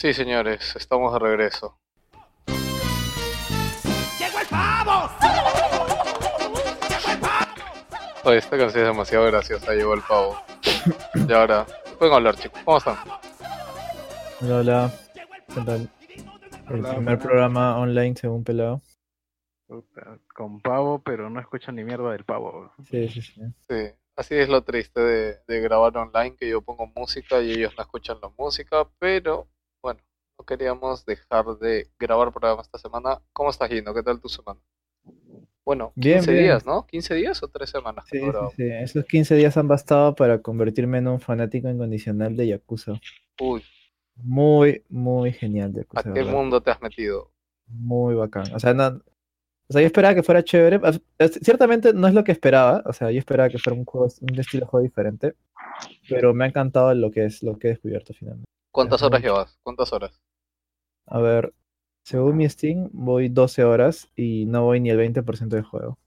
Sí, señores, estamos de regreso. ¡Llegó el pavo! ¡Llegó el pavo! Oye, esta canción es demasiado graciosa, llegó el pavo. y ahora, pueden hablar, chicos. ¿Cómo están? Hola, hola. ¿Qué tal? El Hola, primer hola. programa online según Pelado. Con pavo, pero no escuchan ni mierda del pavo. Sí, sí, sí. Sí, así es lo triste de, de grabar online, que yo pongo música y ellos no escuchan la música, pero no queríamos dejar de grabar programa esta semana. ¿Cómo estás, Gino? ¿Qué tal tu semana? Bueno, 15 Bien, bien. días, ¿no? ¿15 días o 3 semanas? Sí, sí. Esos 15 días han bastado para convertirme en un fanático incondicional de Yakuza. Uy, Muy, muy genial Yakuza. ¿a qué verdad. mundo te has metido? Muy bacán. O sea, no, o sea, yo esperaba que fuera chévere. Ciertamente no es lo que esperaba. O sea, yo esperaba que fuera un juego, un estilo de juego diferente. Pero me ha encantado lo que es, lo que he descubierto finalmente. ¿Cuántas horas llevas? ¿Cuántas horas? A ver, según mi Steam, voy 12 horas y no voy ni el 20% del juego.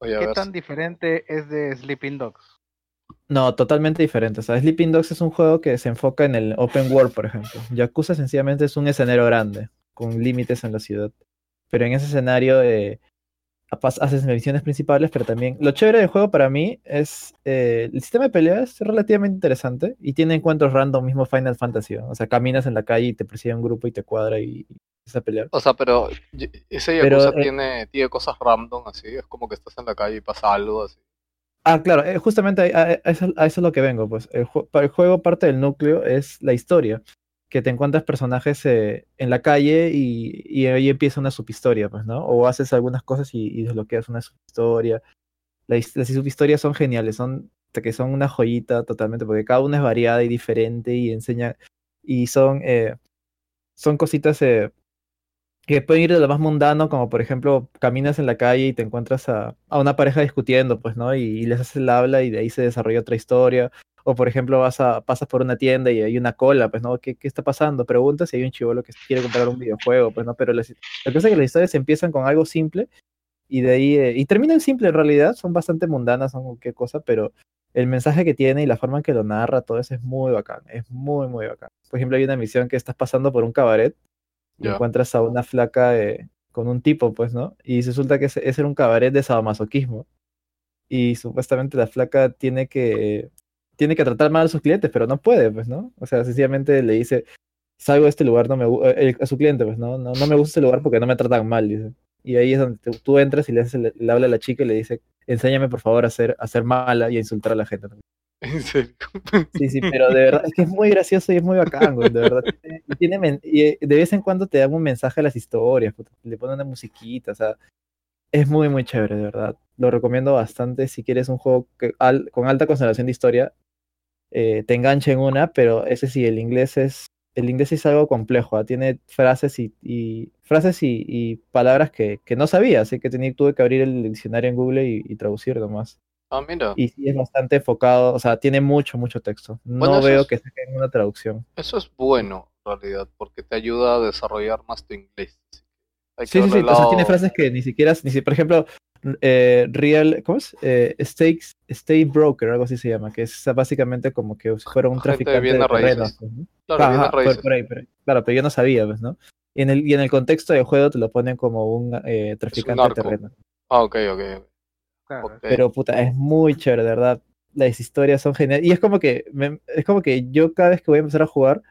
Oye, ¿Qué ver, tan diferente es de Sleeping Dogs? No, totalmente diferente. O sea, Sleeping Dogs es un juego que se enfoca en el open world, por ejemplo. Yakuza sencillamente es un escenario grande, con límites en la ciudad. Pero en ese escenario eh, haces misiones principales, pero también... Lo chévere del juego para mí es... eh, el sistema de peleas es relativamente interesante y tiene encuentros random, mismo Final Fantasy. ¿no? O sea, caminas en la calle y te persigue un grupo y te cuadra y, y empiezas a pelear. O sea, pero ese Pero, Yakuza eh, tiene, tiene cosas random así, es como que estás en la calle y pasa algo así. Ah, claro, eh, justamente a, a- a eso, a eso es lo que vengo, pues. El, el juego, parte del núcleo es la historia, que te encuentras personajes eh, en la calle y, y ahí empieza una subhistoria, pues, ¿no? O haces algunas cosas y, desbloqueas una subhistoria. La his- las subhistorias son geniales, son que son una joyita totalmente, porque cada una es variada y diferente y enseña, y son, eh, son cositas eh, que pueden ir de lo más mundano, como por ejemplo, caminas en la calle y te encuentras a, a una pareja discutiendo, pues, ¿no? Y, y les haces el habla y de ahí se desarrolla otra historia. O por ejemplo, vas a, pasas por una tienda y hay una cola, pues, ¿no? ¿Qué, qué está pasando? Preguntas y hay un chivolo que quiere comprar un videojuego, pues, ¿no? Pero la cosa es que las historias empiezan con algo simple y de ahí, eh, y terminan simple en realidad, son bastante mundanas, son qué cosa, pero el mensaje que tiene y la forma en que lo narra, todo eso es muy bacán, es muy, muy bacán. Por ejemplo, hay una misión que estás pasando por un cabaret y encuentras a una flaca eh, con un tipo, pues, ¿no? Y resulta que ese, ese era un cabaret de sadomasoquismo. Y supuestamente la flaca tiene que, tiene que tratar mal a sus clientes, pero no puede, pues, ¿no? O sea, sencillamente le dice, salgo de este lugar, no me eh, a su cliente, pues, ¿no? ¿no? No me gusta este lugar porque no me tratan mal, dice. Y ahí es donde tú, entras y le, haces el- le habla a la chica y le dice, enséñame por favor a ser, a ser mala y a insultar a la gente. En serio. Sí, sí, pero de verdad, es que es muy gracioso y es muy bacán, güey, de verdad. Y tiene y eh, de vez en cuando te dan un mensaje a las historias, le ponen una musiquita, o sea, es muy, muy chévere, de verdad. Lo recomiendo bastante si quieres un juego que, al- con alta conservación de historia, eh, te enganche en una, pero ese sí, el inglés es, el inglés es algo complejo, ¿ah? tiene frases y, y- frases y, y palabras que, que no sabía, así que tenía, tuve que abrir el diccionario en Google y, y traducir nomás. Ah, mira, Y sí es bastante enfocado, o sea, tiene mucho, mucho texto. No Bueno, veo es- que saquen una traducción. eso es bueno en realidad, porque te ayuda a desarrollar más tu inglés. Hay que Sí, sí, sí. O sea, tiene frases que ni siquiera, ni si, por ejemplo, eh, real, ¿cómo es? Eh, stakes, state broker, algo así se llama, que es básicamente como que si fuera un Gente de traficante de bienes terrenos. pues. Claro, Ajá, bienes por- raíces. por ahí, por ahí. Claro, pero yo no sabía, pues, ¿no? Y en el, y en el contexto del juego te lo ponen como un eh, traficante de narco. terrenos. Ah, ok, ok. Claro, ok. Pero puta, es muy chévere, de verdad. Las historias son geniales. Y es como que me- es como que yo cada vez que voy a empezar a jugar,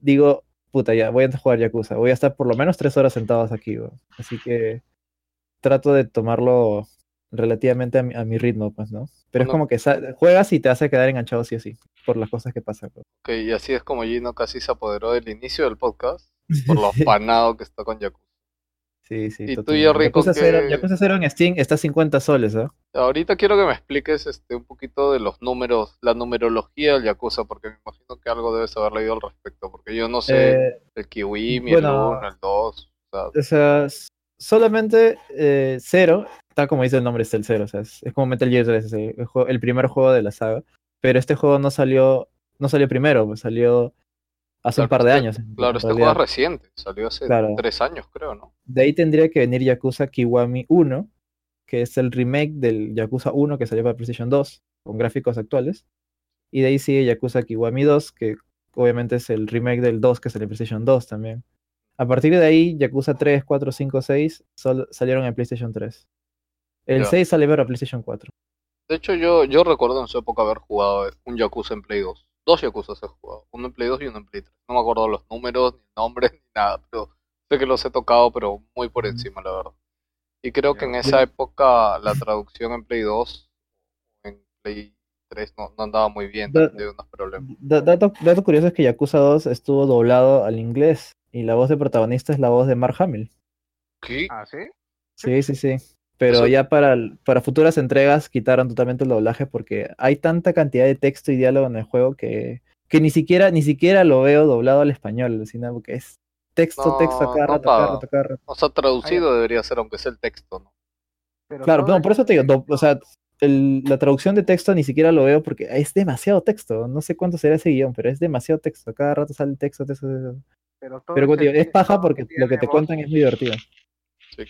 digo, puta, ya, voy a jugar Yakuza. Voy a estar por lo menos tres horas sentados aquí, weón. Así que trato de tomarlo relativamente a mi, a mi ritmo, pues, ¿no? Pero es como que juegas y te hace quedar enganchado sí o sí, por las cosas que pasan. weón. Ok, y así es como Gino casi se apoderó del inicio del podcast, por lo afanado que está con Yakuza. Sí, sí. ¿Y tú. Jerry, Yakuza, cero, qué- Yakuza cero en Steam está a 50 soles, ¿ah? Ahorita quiero que me expliques este, un poquito de los números, la numerología del Yakuza, porque me imagino que algo debes haber leído al respecto, porque yo no sé Eh, el Kiwi, el bueno. 1, el 2, o sea, solamente eh, cero, tal como dice el nombre, es el cero, o sea, es, es como Metal Gear 3, es el, el primer juego de la saga, pero este juego no salió, no salió primero, pues salió hace un par de este- años. claro, este juego es reciente, salió hace Claro. tres años, creo, ¿no? De ahí tendría que venir Yakuza Kiwami 1, que es el remake del Yakuza 1 que salió para PlayStation 2, con gráficos actuales. Y de ahí sigue Yakuza Kiwami 2, que obviamente es el remake del 2 que salió en PlayStation 2 también. A partir de ahí, Yakuza 3, 4, 5, 6 sol- salieron en PlayStation 3. El Ya. 6 salió para PlayStation 4. De hecho, yo, yo recuerdo en su época haber jugado un Yakuza en Play 2. Dos Yakuza he jugado. Uno en Play 2 y uno en Play 3. No me acuerdo los números, ni nombres, ni nada. Pero sé que los he tocado, pero muy por encima, la verdad. Y creo que en esa época la traducción en Play 2, en Play 3, no, no andaba muy bien. Da- Tenía unos problemas. Da- dato, dato curioso es que Yakuza 2 estuvo doblado al inglés y la voz de protagonista es la voz de Mark Hamill. ¿Qué? ¿Ah, sí? Sí, sí, sí. Pero Eso- ya para, para futuras entregas quitaron totalmente el doblaje porque hay tanta cantidad de texto y diálogo en el juego que, que ni siquiera, ni siquiera lo veo doblado al español, sino porque es texto, texto, No, rato, a cada no rato, a cada rato. O sea, traducido debería ser, aunque sea el texto, ¿no? Pero Claro, no, por eso te digo, do- o sea, el- la traducción de texto ni siquiera lo veo porque es demasiado texto. No sé cuánto será ese guion, pero es demasiado texto. Cada rato sale texto, texto, texto. Pero, todo Pero es paja porque lo que te voz. cuentan es muy divertido.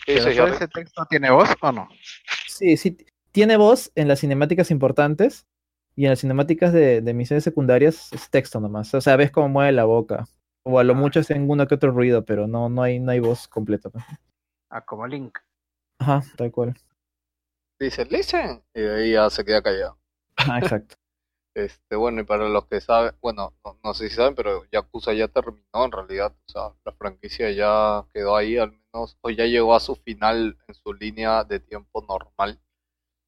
Ese texto tiene voz o no? Sí, sí, tiene voz en las cinemáticas importantes y en las cinemáticas de, de misiones secundarias es texto nomás. O sea, ves cómo mueve la boca. O a lo Ah. mucho hacen uno que otro ruido, pero no, no hay, no hay voz completa. pues. Ah, como Link. Ajá, tal cual. Dice, listen. Y de ahí ya se queda callado. Ajá, exacto. Este, bueno, y para los que saben, bueno, no, no sé si saben, pero Yakuza ya terminó en realidad, o sea, la franquicia ya quedó ahí al menos, o ya llegó a su final en su línea de tiempo normal.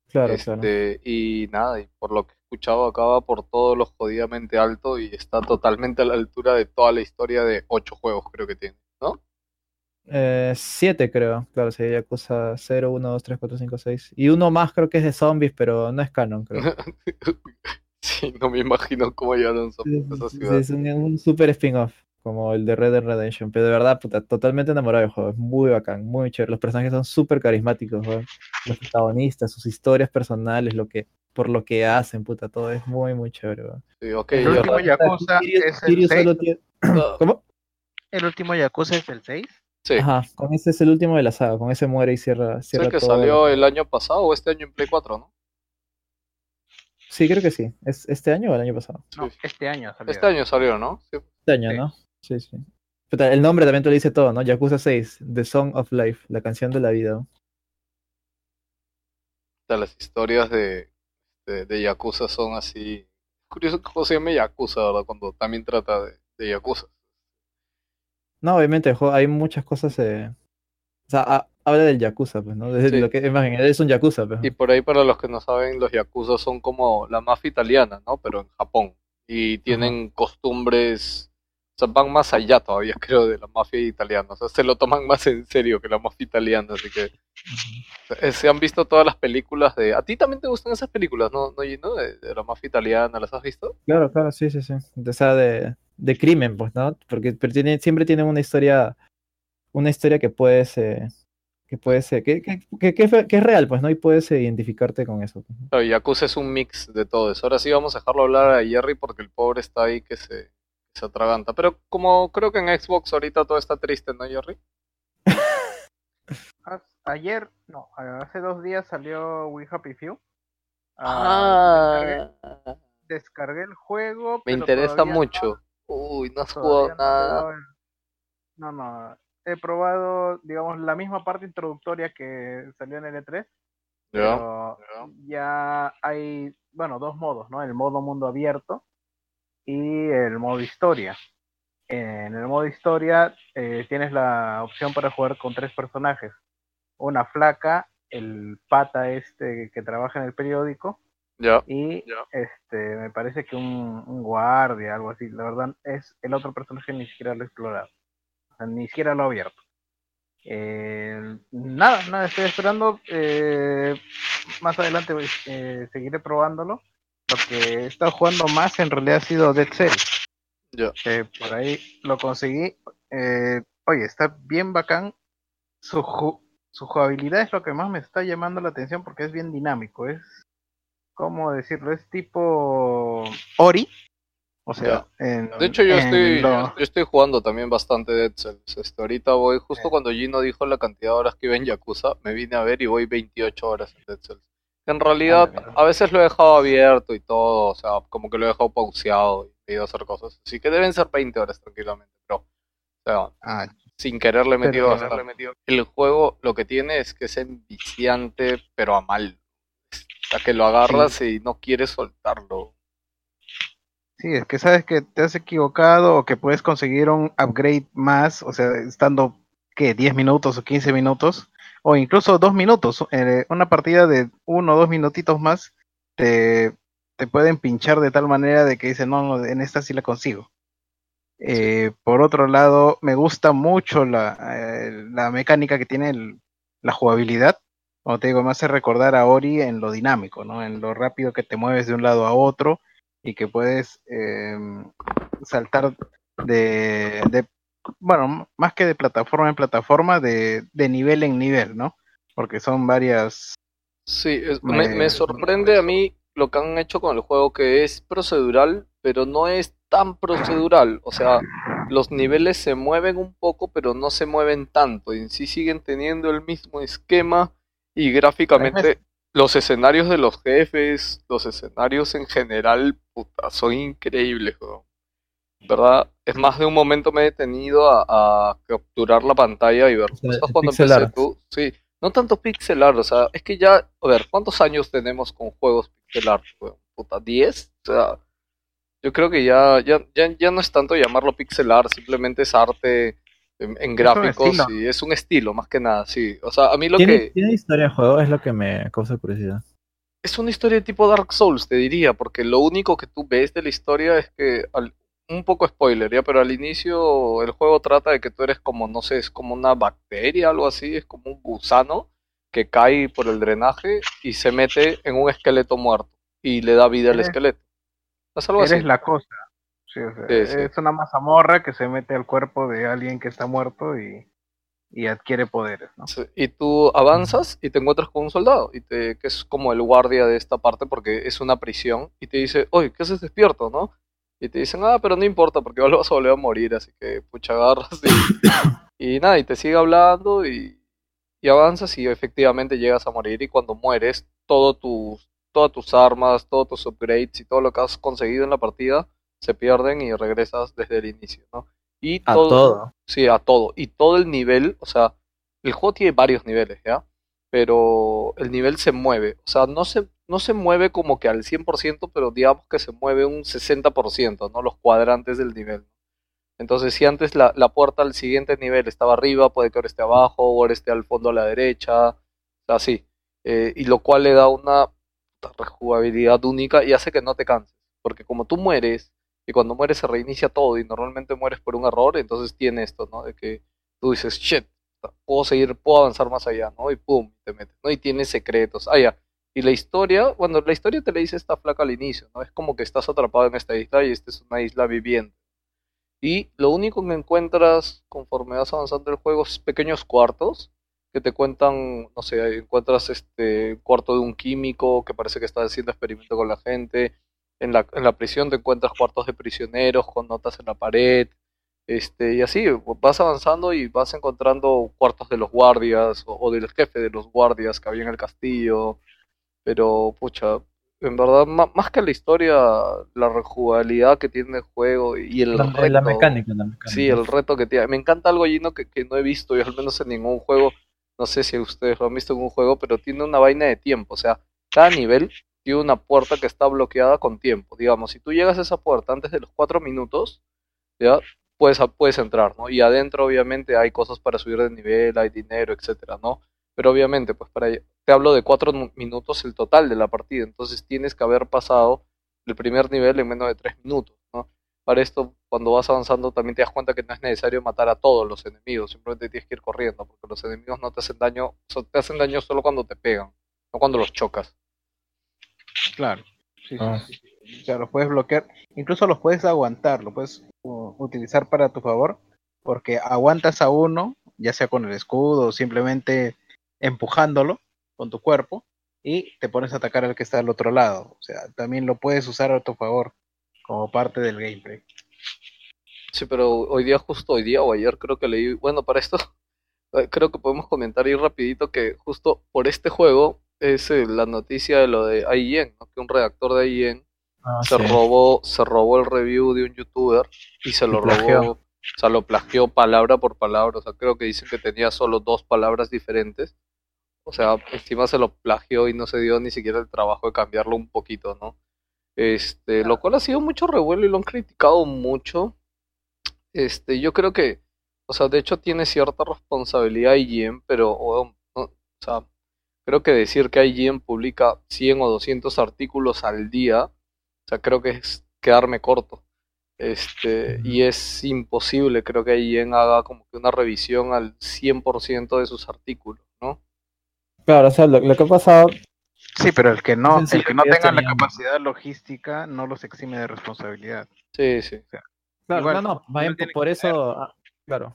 Claro, claro. Este, y nada, y por lo que he escuchado acaba por todo lo jodidamente alto y está totalmente a la altura de toda la historia de ocho juegos creo que tiene. Eh, siete creo, claro, sería Yakuza 0, 1, 2, 3, 4, 5, 6. Y uno más creo que es de zombies, pero no es canon, creo. sí, no me imagino cómo llegaron a Sí, esa sí, ciudad. es un, un super spin-off, como el de Red Dead Redemption. Pero de verdad, puta, totalmente enamorado del juego. Es muy bacán, muy chévere. Los personajes son súper carismáticos, weón. Los protagonistas, sus historias personales, lo que, por lo que hacen, puta, todo es muy, muy chévere. Sí, ok, El último Yakuza es el Kiryu 6. solo tiene- ¿Cómo? El último Yakuza es el 6. Sí. Ajá, con ese es el último de la saga, con ese muere y cierra, cierra que todo. salió el año pasado o este año en Play 4, ¿no? Sí, creo que sí. ¿Es este año o el año pasado? No, este año salió. Este año salió, ¿no? Sí. Este año, Sí. ¿no? Sí, sí. El nombre también te lo dice todo, ¿no? Yakuza 6, The Song of Life, la canción de la vida. O sea, las historias de, de, de Yakuza son así. Curioso que juego se llame Yakuza, ¿verdad? Cuando también trata de, de Yakuza. No, obviamente, el juego- hay muchas cosas. eh, O sea, ha- habla del Yakuza, pues, ¿no? Desde Sí. lo que es más bien, es un Yakuza, pues. Y por ahí, para los que no saben, los Yakuza son como la mafia italiana, ¿no? Pero en Japón. Y tienen costumbres. O sea, van más allá todavía, creo, de la mafia italiana. O sea, se lo toman más en serio que la mafia italiana. Así que. eh, Se han visto todas las películas de. ¿A ti también te gustan esas películas, no, no? De, de la mafia italiana, ¿las has visto? Claro, claro, sí, sí, sí. O sea, de, de crimen, pues, ¿no? Porque pero tiene, siempre tienen una historia, una historia que puedes, eh, que puedes, eh, que, que, que, que es- que es real, pues, ¿no? Y puedes eh, identificarte con eso. pues, ¿no? Claro, Yakuza es un mix de todo eso. Ahora sí vamos a dejarlo hablar a Jerry porque el pobre está ahí que se, se atraganta. Pero como creo que en Xbox ahorita todo está triste, ¿no, Jerry? As- Ayer, no, hace dos días salió We Happy Few. Ah, descargué, descargué el juego. me interesa no- mucho. Uy, no has jugado no nada. No, no. He probado, digamos, la misma parte introductoria que salió en el E3. Ya, pero ya hay, bueno, dos modos, ¿no? El modo mundo abierto y el modo historia. En el modo historia eh, tienes la opción para jugar con tres personajes. Una flaca, el pata este que trabaja en el periódico y este me parece que un, un guardia, algo así. La verdad es el otro personaje ni siquiera lo he explorado. O sea, ni siquiera lo he abierto. Eh, nada, nada, estoy esperando. eh, más adelante eh, seguiré probándolo. Lo que he estado jugando más en realidad ha sido Dead Cells. Ya. Eh, por ahí lo conseguí. Eh, oye, está bien bacán. Su, ju- su jugabilidad es lo que más me está llamando la atención porque es bien dinámico. Es, ¿cómo decirlo? Es tipo Ori. O sea, en- De hecho, yo estoy, lo- yo estoy jugando también bastante Dead Cells. Este, ahorita voy, justo Eh. cuando Gino dijo la cantidad de horas que iba en Yakuza, me vine a ver y voy 28 horas en Dead Cells. En realidad, a veces lo he dejado abierto y todo, o sea, como que lo he dejado pauseado. he ido a hacer cosas. Así que deben ser 20 horas tranquilamente, pero, o sea, Ah, sin querer le he metido. El juego lo que tiene es que es enviciante, pero a mal. Hasta que lo agarras y no quieres soltarlo. Sí, es que sabes que te has equivocado o que puedes conseguir un upgrade más, o sea, estando, ¿qué? 10 minutos o 15 minutos, o incluso 2 minutos. eh, una partida de uno o dos minutitos más te, te pueden pinchar de tal manera de que dicen, no, no, en esta sí la consigo. Eh, por otro lado, me gusta mucho la, eh, la mecánica que tiene el- la jugabilidad. Como te digo, me hace recordar a Ori en lo dinámico, ¿no? En lo rápido que te mueves de un lado a otro y que puedes em, saltar de, de, bueno, más que de plataforma en plataforma, de, de nivel en nivel, ¿no? Porque son varias... Sí, es- me, sorprende a mí lo que han hecho con el juego, que es procedural, pero no es tan procedural. O sea, los niveles se mueven un poco, pero no se mueven tanto. Y en sí siguen teniendo el mismo esquema y gráficamente los escenarios de los jefes, los escenarios en general, puta, son increíbles, weón. ¿Verdad? Es más de un momento me he detenido a, a capturar la pantalla y ver. sea, Justo cuando pixel empecé art. tú, sí, no tanto pixel art, o sea, es que ya, a ver, ¿cuántos años tenemos con juegos pixel art, weón? Puta, ¿10? O sea, yo creo que ya, ya, ya, ya no es tanto llamarlo pixel art, simplemente es arte en, en gráficos y es un estilo, más que nada, sí. O sea, a mí lo ¿Tiene, que... tiene historia el juego? Es lo que me causa curiosidad. Es una historia de tipo Dark Souls, te diría, porque lo único que tú ves de la historia es que, al- un poco spoiler, ya, pero al inicio el juego trata de que tú eres como, no sé, es como una bacteria, algo así, es como un gusano que cae por el drenaje y se mete en un esqueleto muerto y le da vida al esqueleto. Es algo Eres así. la cosa. Sí, o sea, Sí, sí. Es una mazamorra que se mete al cuerpo de alguien que está muerto y, y adquiere poderes, ¿no? Y tú avanzas y te encuentras con un soldado, y te, que es como el guardia de esta parte porque es una prisión, y te dice, oye, ¿qué haces despierto, no? Y te dicen, ah, pero no importa porque igual vas a volver a morir, así que pucha agarras y, y nada, y te sigue hablando y, y avanzas y efectivamente llegas a morir y cuando mueres, todo tus, todas tus armas, todos tus upgrades y todo lo que has conseguido en la partida se pierden y regresas desde el inicio, ¿no? Y A todo. Sí, a todo. Y todo el nivel, o sea, el juego tiene varios niveles, ¿ya? Pero el nivel se mueve. O sea, no se, no se mueve como que al 100%, pero digamos que se mueve un 60%, ¿no? Los cuadrantes del nivel. Entonces, si antes la, la puerta al siguiente nivel estaba arriba, puede que ahora esté abajo, o ahora esté al fondo a la derecha, así. Eh, y lo cual le da una rejugabilidad única y hace que no te canses. Porque como tú mueres, y cuando mueres se reinicia todo, y normalmente mueres por un error, entonces tiene esto, ¿no? De que tú dices, shit, puedo seguir, puedo avanzar más allá, ¿no? Y pum, te metes, ¿no? Y tiene secretos. Ah, ya. Y la historia, bueno, la historia te la dice esta flaca al inicio, ¿no? Es como que estás atrapado en esta isla y esta es una isla viviente. Y lo único que encuentras conforme vas avanzando el juego es pequeños cuartos que te cuentan, no sé, encuentras este cuarto de un químico que parece que está haciendo experimento con la gente. En la, en la prisión te encuentras cuartos de prisioneros con notas en la pared. Este, y así vas avanzando y vas encontrando cuartos de los guardias o, o del jefe de los guardias que había en el castillo. Pero, pucha, en verdad, más que la historia, la rejugabilidad que tiene el juego y el La, reto. la mecánica, la mecánica. Sí, el reto que tiene. Me encanta algo, Gino, que, que no he visto, yo al menos en ningún juego. No sé si ustedes lo han visto en un juego, pero tiene una vaina de tiempo. O sea, cada nivel tiene una puerta que está bloqueada con tiempo. Digamos, si tú llegas a esa puerta antes de los cuatro minutos, ya puedes, puedes entrar, ¿no? Y adentro, obviamente, hay cosas para subir de nivel, hay dinero, etcétera, ¿no? Pero obviamente, pues para te hablo de cuatro nu- minutos el total de la partida. Entonces tienes que haber pasado el primer nivel en menos de tres minutos, ¿no? Para esto, cuando vas avanzando, también te das cuenta que no es necesario matar a todos los enemigos, simplemente tienes que ir corriendo, porque los enemigos no te hacen daño, so- te hacen daño solo cuando te pegan, no cuando los chocas. Claro. Sí, sí, Ah. sí, sí. O sea, los puedes bloquear, incluso los puedes aguantar, lo puedes uh, utilizar para tu favor, porque aguantas a uno, ya sea con el escudo o simplemente empujándolo con tu cuerpo, y te pones a atacar al que está al otro lado. O sea, también lo puedes usar a tu favor como parte del gameplay. Sí, pero hoy día, justo hoy día o ayer, creo que leí, bueno, para esto, eh, creo que podemos comentar ahí rapidito que justo por este juego es eh, la noticia de lo de ¿no? Que un redactor de IGN Ah, se sí. robó, se robó el review de un youtuber y se Y lo plagió. robó, o sea, lo plagió palabra por palabra, o sea, creo que dicen que tenía solo dos palabras diferentes, o sea, encima se lo plagió y no se dio ni siquiera el trabajo de cambiarlo un poquito, ¿no? Este, lo cual ha sido mucho revuelo y lo han criticado mucho. Este, yo creo que, o sea, de hecho tiene cierta responsabilidad IGN, pero, o, sea, creo que decir que IGN publica 100 o 200 artículos al día, o sea, creo que es quedarme corto. Este, y es imposible, creo que IGN haga como que una revisión al 100% de sus artículos, ¿no? Claro, o sea, lo, lo que ha pasado, Sí, pero el que no, el que no tenga la capacidad logística no los exime de responsabilidad. Sí, sí. claro, Igual, no, no, más bien por eso, ah, claro.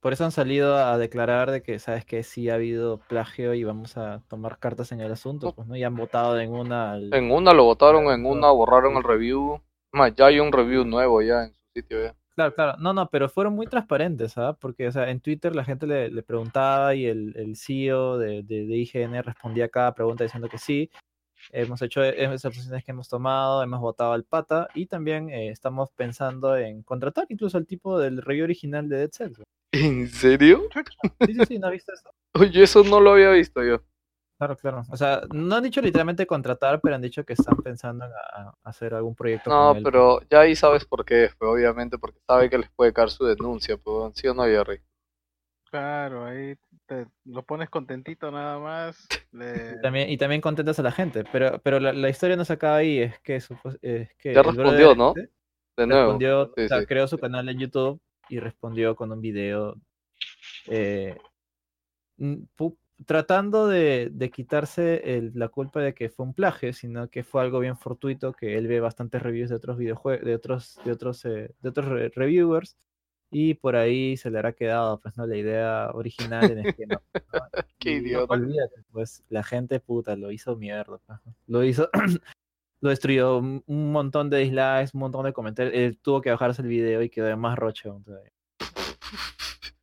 Por eso han salido a declarar de que, sabes que sí ha habido plagio y vamos a tomar cartas en el asunto, pues, ¿no? Y han votado en una al- En una lo votaron, en Claro. una borraron el review. Más, ya hay un review nuevo ya en su sitio ya. Claro, claro. No, no, pero fueron muy transparentes, ¿sabes? Porque, o sea, en Twitter la gente le, le preguntaba y el, el CEO de, de, de IGN respondía a cada pregunta diciendo que sí. Hemos hecho e- esas decisiones que hemos tomado, hemos votado al pata y también eh, estamos pensando en contratar incluso al tipo del review original de Dead Cells. ¿En serio? Sí, sí, sí, ¿no has visto eso? Oye, eso no lo había visto yo. Claro, claro. O sea, no han dicho literalmente contratar, pero han dicho que están pensando en a- a hacer algún proyecto No, con él. pero ya ahí sabes por qué, fue obviamente porque sabe que les puede caer su denuncia, pues, ¿sí o no, Jerry? Claro, ahí te lo pones contentito nada más. le- Y también, y también contentas a la gente, pero, pero la, la historia no se acaba ahí, es que, supos- es que Ya respondió, ¿no? este De nuevo. respondió, Sí, o sea, sí. creó su canal en YouTube y respondió con un video eh, tratando de, de quitarse el- la culpa de que fue un plagio, sino que fue algo bien fortuito, que él ve bastantes reviews de otros videojuegos, de otros, de otros, eh, de otros re- reviewers, y por ahí se le habrá quedado, pues, ¿no? La idea original en el que no. ¿no? Qué idiota. Olvídate, pues, la gente puta lo hizo mierda, pues, ¿no? Lo hizo, lo destruyó un montón de dislikes, un montón de comentarios, él tuvo que bajarse el video y quedó más rocho. aún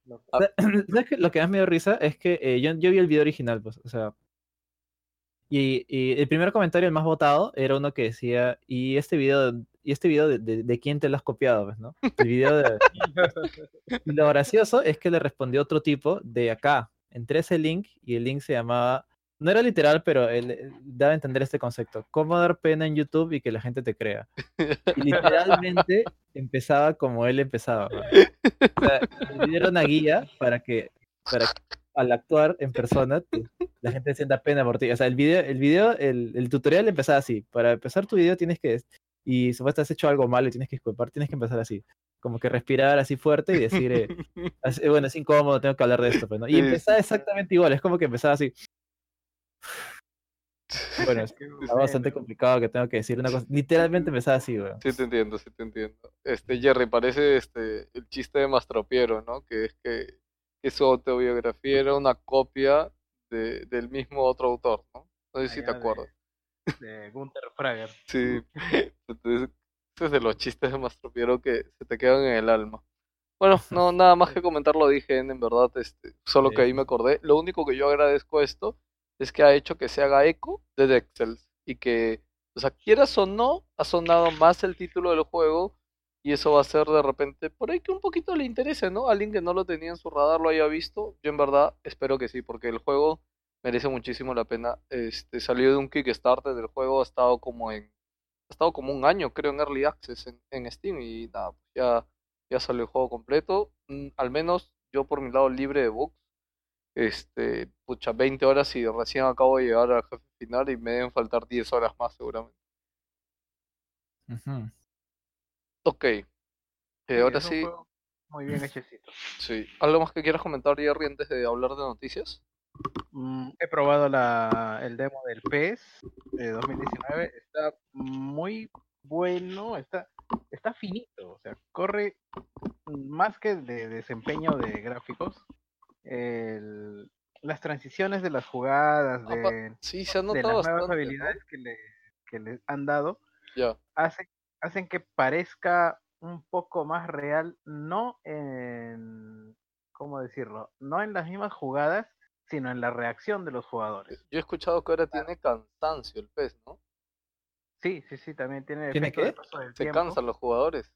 Lo que más me dio risa es que eh, yo, yo vi el video original, pues, o sea. Y, y el primer comentario, el más votado, era uno que decía, y este video, y este video de, de, de quién te lo has copiado, pues, ¿no? El video de... Lo gracioso es que le respondió otro tipo de acá. Entré a ese link y el link se llamaba, no era literal, pero él, él daba a entender este concepto. ¿Cómo dar pena en YouTube y que la gente te crea? Y literalmente empezaba como él empezaba. ¿no? O sea, le dieron una guía para que, para que al actuar en persona te- la gente sienta pena por ti. O sea, el video, el video, el, el tutorial empezaba así. Para empezar tu video tienes que, y supuestamente has hecho algo malo y tienes que disculpar, tienes que empezar así. Como que respirar así fuerte y decir, eh, así, bueno, es incómodo, tengo que hablar de esto. Pues, ¿no? Y empezaba exactamente igual, es como que empezaba así. Bueno, es Qué está bastante bueno. complicado que tengo que decir una cosa. Literalmente empezaba así, weón. Sí te entiendo, sí te entiendo. Este, Jerry, parece este el chiste de Mastropiero, ¿no? Que es que, que su autobiografía era una copia de, del mismo otro autor, ¿no? No sé si te Allá de- acuerdas. De Gunther Frager. Sí. Entonces, es de los chistes de Mastropiero que se te quedan en el alma. Bueno, no, nada más que comentar lo dije en, en verdad, este, solo que Sí. ahí me acordé. Lo único que yo agradezco esto es que ha hecho que se haga eco de Dexels y que, o sea, quieras o no, ha sonado más el título del juego y eso va a ser de repente por ahí que un poquito le interese, ¿no? Alguien que no lo tenía en su radar lo haya visto. Yo en verdad espero que sí, porque el juego merece muchísimo la pena. Este salió de un Kickstarter del juego, ha estado como en ha estado como un año, creo, en Early Access en, Steam y nada, ya, ya salió el juego completo. Mm, al menos yo por mi lado libre de bugs. Este, pucha, 20 horas y recién acabo de llegar al jefe final y me deben faltar 10 horas más seguramente. Ujú. Ok, eh, Sí, ahora sí, Muy bien hechecito. sí. ¿Algo más que quieras comentar, Jerry, antes de hablar de noticias? Mm, he probado la, el demo del PES de 2019. Está muy bueno, está, está finito. O sea, corre más que de desempeño de gráficos. El- las transiciones de las jugadas, Apa- de, Sí, se ha de notado las nuevas bastante, ¿no? habilidades que le, que le han dado, hacen, hacen que parezca un poco más real, no en, ¿cómo decirlo? No en las mismas jugadas, sino en la reacción de los jugadores. Yo he escuchado que ahora tiene cansancio el pez, ¿no? Sí, sí, sí, también tiene ¿Tiene qué? Se tiempo. cansan los jugadores.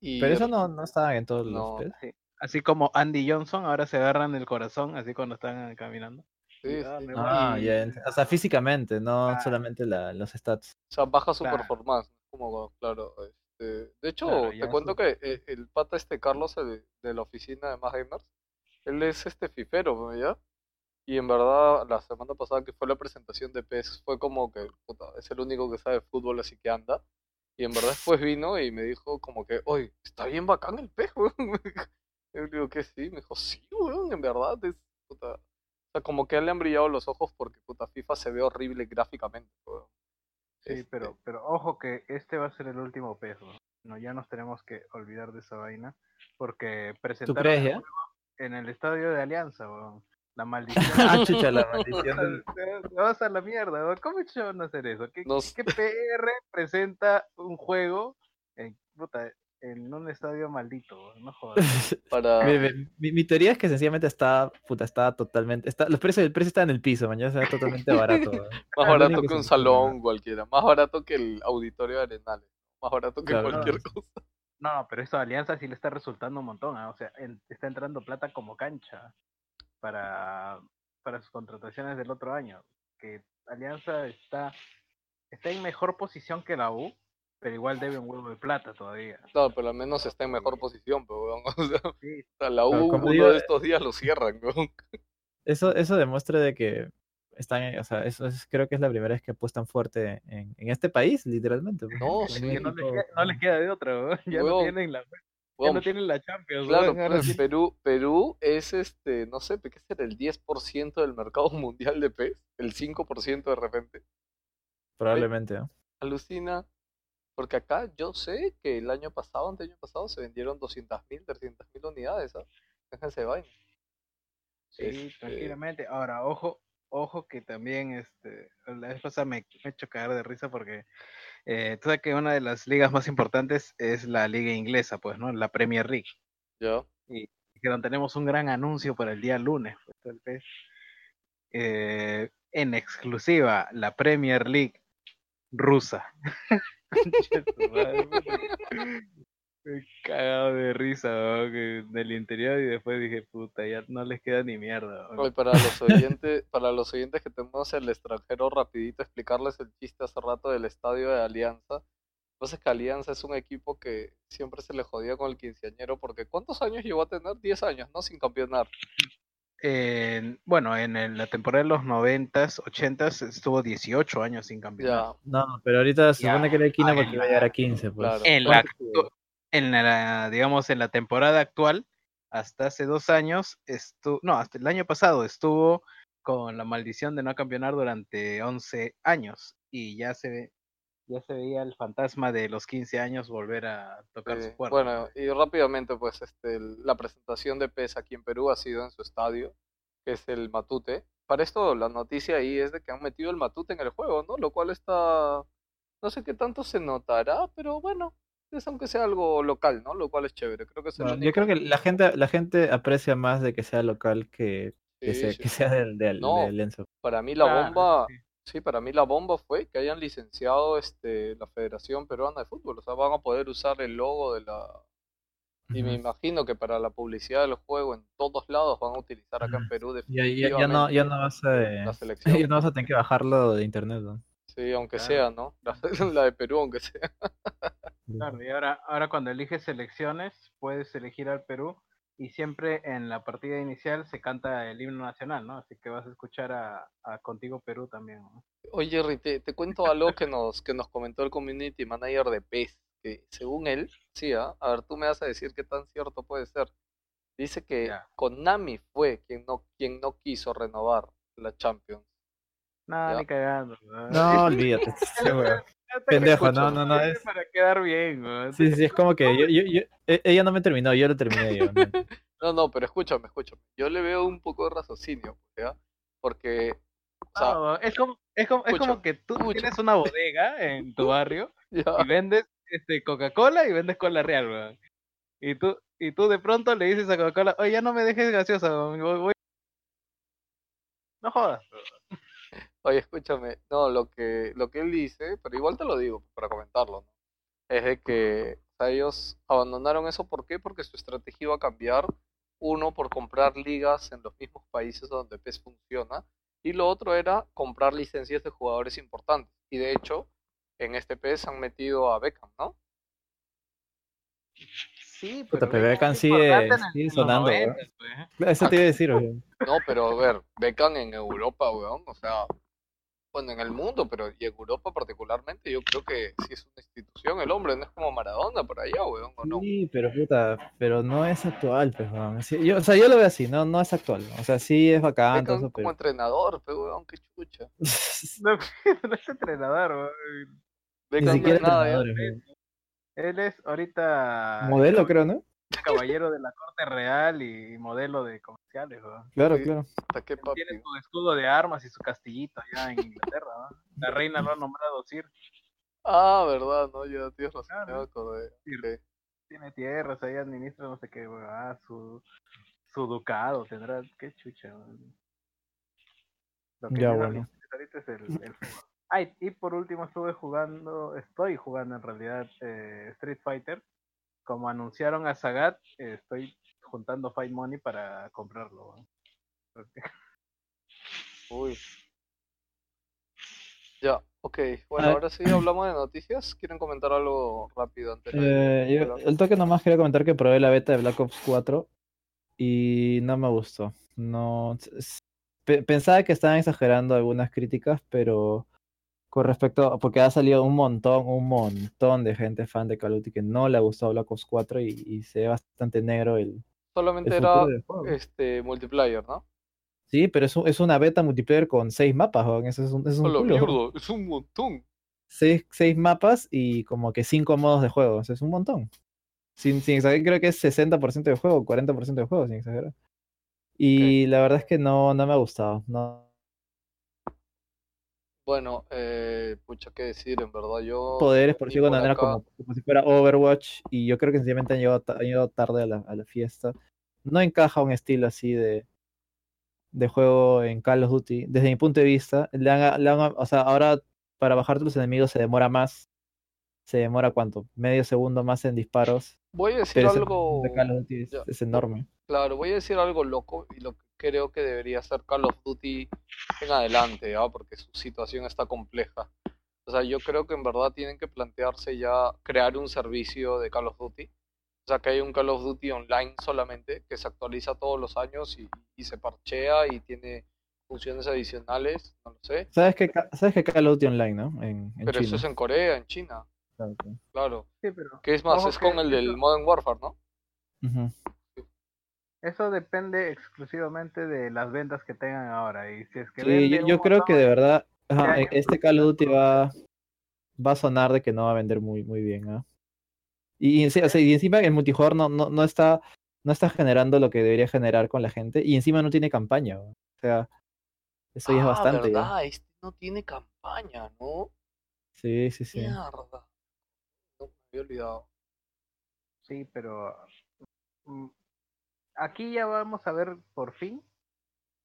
Y Pero eso no, no estaba en todos No. los. Sí. Así como Andy Johnson, ahora se agarran el corazón, así cuando están eh, caminando. sí, Ah, sí. Ah, Y- ya, ent- O sea, físicamente, no Claro. solamente la, los stats. O sea, baja su Claro. performance. Como, claro. Este... De hecho, Claro, te cuento su- que eh, el pata este Carlos el de la oficina de Más Gamers, él es este fifero, ¿no? ¿ya? Y en verdad, la semana pasada que fue la presentación de PES, fue como que, puta, es el único que sabe fútbol, así que anda. Y en verdad después vino y me dijo como que, oye, está bien bacán el PES. Yo le digo que sí, me dijo, sí, weón, en verdad, es, puta. O sea, como que a él le han brillado los ojos porque, puta, FIFA se ve horrible gráficamente, weón. Sí, Este, pero, pero ojo que este va a ser el último peso. No, ya nos tenemos que olvidar de esa vaina. Porque ¿Tú presentaron crees el ya? juego en el estadio de Alianza, weón. La maldición. Ah, chucha, la maldición del... Vas a la mierda, weón. ¿Cómo van a hacer eso? ¿Qué, qué PR presenta un juego en, puta, en un estadio maldito? No jodas. para... Mi, mi- teoría es que sencillamente está, puta, está totalmente, está, los precios, el precio está en el piso, mañana está totalmente barato. Más barato que que un se salón cualquiera, más barato que el auditorio de Arenales, más barato que Claro. cualquier cosa. No, pero esto de Alianza sí le está resultando un montón. ¿ah? O sea, en- está entrando plata como cancha para, para sus contrataciones del otro año. Que Alianza está, está en mejor posición que la U, pero igual debe un huevo de plata todavía. Claro, pero al menos está en mejor posición, pero weón, o sea, Sí, la U Claro, uno digo, de estos días lo cierran, weón. Eso, eso demuestra de que están, en- o sea, eso es, creo que es la primera vez que apuestan fuerte en, en este país, literalmente. pues, No, sí, no, les queda, no les queda de otra, weón. ya no tienen la, ya no tienen la Champions. Claro, pues, Perú, Perú es este, no sé, ¿qué será? El 10% del mercado mundial de pez, el 5% de repente. probablemente. ¿no? Alucina, porque acá yo sé que el año pasado, ante año pasado, se vendieron 200.000, 300.000 unidades, ¿ah? Déjense vaina. Sí, Este, tranquilamente. Ahora, ojo, ojo que también este, la vez pasada me, me he hecho caer de risa porque eh, tú sabes que una de las ligas más importantes es la liga inglesa, pues, ¿no? La Premier League. Ya. Dijeron, tenemos un gran anuncio para el día lunes. pues, tal vez. Eh, en exclusiva, la Premier League rusa. Me cagado de risa, weón, que del interior y después dije, puta, ya no les queda ni mierda. para los oyentes, para los oyentes que tenemos el extranjero, rapidito explicarles el chiste hace rato del estadio de Alianza. Lo que pasa es que Alianza es un equipo que siempre se le jodía con el quinceañero, porque ¿cuántos años llegó a tener? 10 años, ¿no? Sin campeonar. En- bueno, en el- la temporada de los 90s, 80s estuvo 18 años sin campeonar. Ya, No, pero ahorita se supone que era el 15 ah, porque iba a llegar a 15, pues. claro. En la, ¿Cuánto actu- en la, digamos, en la temporada actual, hasta hace dos años, estuvo, no, hasta el año pasado estuvo con la maldición de no campeonar durante 11 años y ya se ve, ya se veía el fantasma de los 15 años volver a tocar Sí, su puerta. Bueno, y rápidamente, pues, este, la presentación de PES aquí en Perú ha sido en su estadio, que es el Matute. Para esto, la noticia ahí es de que han metido el Matute en el juego, ¿no? Lo cual está, no sé qué tanto se notará, pero bueno, es aunque sea algo local, ¿no? Lo cual es chévere. Creo que es el Bueno, yo creo que la gente, la gente aprecia más de que sea local que, que, Sí, sea, sí, que sea del, del, No. del Enzo. Para mí la Claro, bomba, sí. Sí, para mí la bomba fue que hayan licenciado este la Federación Peruana de Fútbol, o sea, van a poder usar el logo de la y me imagino que para la publicidad del juego en todos lados van a utilizar acá en. Perú Ya, ya, ya no, ya no vas a, la selección. ya no vas a tener que bajarlo de internet, ¿no? Sí, aunque Claro. sea, ¿no? La, la de Perú, aunque sea. Claro, y ahora, ahora cuando eliges selecciones, puedes elegir al Perú y siempre en la partida inicial se canta el himno nacional, ¿no? Así que vas a escuchar a, a Contigo Perú también, ¿no? Oye, Jerry, te, te cuento algo que nos, que nos comentó el community manager de PES, que según él, sí, ¿ah? a ver, tú me vas a decir qué tan cierto puede ser. Dice que. Konami fue quien no, quien no quiso renovar la Champions. No, ni cagando. ¿no? No, olvídate. pendejo, no, no, no, ¿no? es- Para quedar bien, ¿no? Sí, sí, es como que yo, yo, yo- e- ella no me terminó, yo lo terminé yo. ¿no? No, no, pero escúchame, escúchame. Yo le veo un poco de raciocinio, ¿ya? Porque, o sea, No, es como, es como, es como que tú escucha. tienes una bodega en tu barrio ya, y vendes este Coca-Cola y vendes cola real, weón. Y tú, y tú de pronto le dices a Coca-Cola, oye, ya no me dejes gaseosa, voy". No jodas. Oye, escúchame, no, lo que, lo que él dice, pero igual te lo digo para comentarlo, ¿no? Es de que o sea, ellos abandonaron eso, ¿por qué? Porque su estrategia iba a cambiar, uno, por comprar ligas en los mismos países donde PES funciona, y lo otro era comprar licencias de jugadores importantes. Y de hecho, en este PES han metido a Beckham, ¿no? Sí, Puta, pero pero Beckham es sigue, sigue sonando, 90, weón. pues. Eso te iba a decir, weón. No, pero a ver, Beckham en Europa, weón, o sea, bueno, en el mundo, pero y en Europa particularmente, yo creo que sí es una institución el hombre, no es como Maradona por allá, weón, o no. Sí, pero puta, pero no es actual, pues, weón. Sí, yo, o sea, yo lo veo así, no, no es actual. O sea, sí es bacán, eso, como pero... entrenador, pero weón, qué chucha. No, no es entrenador, weón. Ni siquiera es nada, weón. Él es ahorita Modelo, creo, ¿no? Caballero de la corte real y modelo de comerciales. Claro, Sí. claro. Hasta qué papi. Tiene su escudo de armas y su castillito allá en Inglaterra, ¿no? La reina lo ha nombrado Sir. Ah, verdad, no, ya tienes razón, Claro. Ok. Tiene tierras, ahí administra no sé qué, weón. Ah, su, su ducado tendrá. Qué chucha. Lo que Ya, bueno. ahorita es el, el fútbol. Ay, y por último estuve jugando, estoy jugando en realidad eh, Street Fighter. Como anunciaron a Sagat, eh, estoy juntando Fight Money para comprarlo. Uy. Ya, ok. Bueno, Ah. ahora sí hablamos de noticias. ¿Quieren comentar algo rápido antes de- Eh, yo- el toque nomás quería comentar que probé la beta de Black Ops 4 y no me gustó. No, pensaba que estaban exagerando algunas críticas, pero con respecto, porque ha salido un montón, un montón de gente fan de Call of Duty que no le ha gustado Black Ops 4 y, y se ve bastante negro el, Solamente era este multiplayer, ¿no? Sí, pero es, un- es una beta multiplayer con seis mapas, Eso es un, es un Hola, culo. mierda, es un montón. seis, seis mapas y como que cinco modos de juego. es un montón. Sin, sin exagerar, creo que es 60% de juego, 40% de juego, sin exagerar. Y la verdad es que no, no me ha gustado. No, Bueno, eh, pucha, qué decir, en verdad yo... poderes, por por manera, como, como si fuera Overwatch. Y yo creo que sencillamente han llegado, han llegado tarde a la, a la fiesta. No encaja un estilo así de, de juego en Call of Duty. Desde mi punto de vista, le han- le han- o sea, ahora para bajar tus enemigos se demora más. Se demora cuánto? Medio segundo más en disparos. Voy a decir Pero algo... de Call of Duty es, ya. es enorme. Claro, voy a decir algo loco y lo que creo que debería hacer Call of Duty en adelante, ¿ya? Porque su situación está compleja. O sea, yo creo que en verdad tienen que plantearse ya crear un servicio de Call of Duty. O sea, que hay un Call of Duty online solamente, que se actualiza todos los años y, y se parchea y tiene funciones adicionales, no lo sé. ¿Sabes que, ca- ¿Sabes que Call of Duty Online, no? En, en Pero eso es en Corea, en China, Claro, claro. claro. Sí, pero Que es más, es con el del Modern Warfare, ¿no? Ujú. Eso depende exclusivamente de las ventas que tengan ahora. Y si es que Sí, yo, creo que de verdad ajá, e- este Call of Duty va, va a sonar de que no va a vender muy, muy bien. ¿ah? Y, o sea, y encima el multijugador no, no, no está no está generando lo que debería generar con la gente y encima no tiene campaña. ¿no? O sea, eso ya es Ah, bastante. ya. verdad, este no tiene campaña, ¿no? Sí, sí, sí. Mierda. No, me había olvidado. Sí, pero mm, aquí ya vamos a ver por fin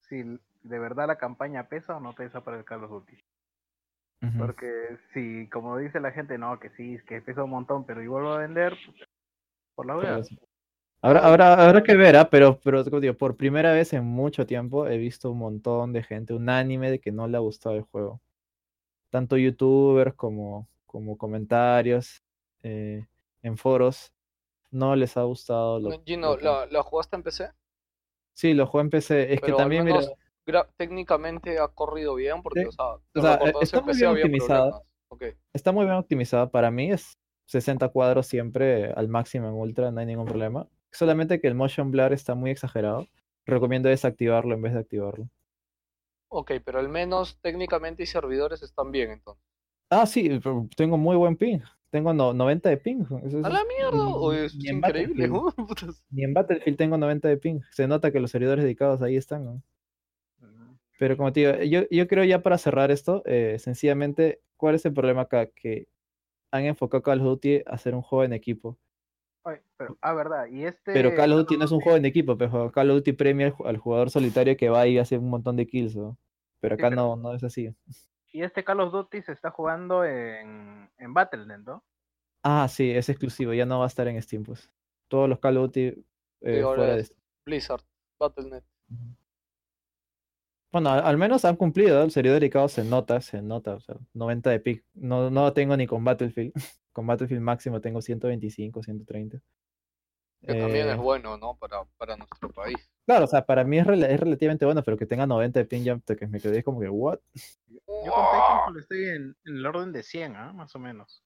si de verdad la campaña pesa o no pesa para el Duty. Ujú. Porque si, como dice la gente, no, que sí, que pesa un montón, pero igual va a vender, pues, por la Pero wea. sí. Habrá, habrá, habrá que ver, ¿ah? pero, pero como digo, por primera vez en mucho tiempo he visto un montón de gente unánime de que no le ha gustado el juego. Tanto youtubers como, como comentarios eh, en foros. No les ha gustado lo, No, Gino, que- ¿la, ¿la jugaste en PC? Sí, lo juego en PC. Es que Pero también, mira, menos técnicamente ha corrido bien porque, Sí. o sea, O sea, recuerdo, está muy bien optimizada. está muy bien optimizada. Para mí es 60 cuadros siempre al máximo en ultra, no hay ningún problema. Solamente que el motion blur está muy exagerado. Recomiendo desactivarlo en vez de activarlo. Ok, pero al menos técnicamente y servidores están bien entonces. Ah, sí, tengo muy buen ping. Tengo no- 90 de ping. Eso es- ¡A la mierda! ni- Oye, eso ni es en increíble, Battlefield- ¿no? Ni en Battlefield tengo 90 de ping. Se nota que los servidores dedicados ahí están. ¿no? Pero como te digo, yo, yo creo ya para cerrar esto, eh, sencillamente, ¿cuál es el problema acá? Que han enfocado Call of Duty a hacer un juego en equipo. Oye, pero, ah, verdad, y este... Pero Call of Duty no es un juego en equipo, pero Call of Duty premia al, ju- al jugador solitario que va y hace un montón de kills. ¿no? Pero Sí, acá pero- no, no es así. Y este Call of Duty se está jugando en, en Battle.net, ¿no? Ah, sí, es exclusivo, ya no va a estar en Steam, pues. Todos los Call of Duty eh, ahora fuera de es- Blizzard, Battle.net. Bueno, al, al menos han cumplido, el servidor dedicado se nota, se nota, o sea, 90 de pic. No, no tengo ni con Battlefield. Con Battlefield máximo tengo 125, 130. Que también Eh, es bueno, ¿no? Para, para nuestro país. Claro, o sea, para mí es, rela- es relativamente bueno, pero que tenga 90 de ping ya te- que me quedé como que, ¿what? Yo con Titanfall estoy en, en el orden de 100, ¿ah? Más o menos.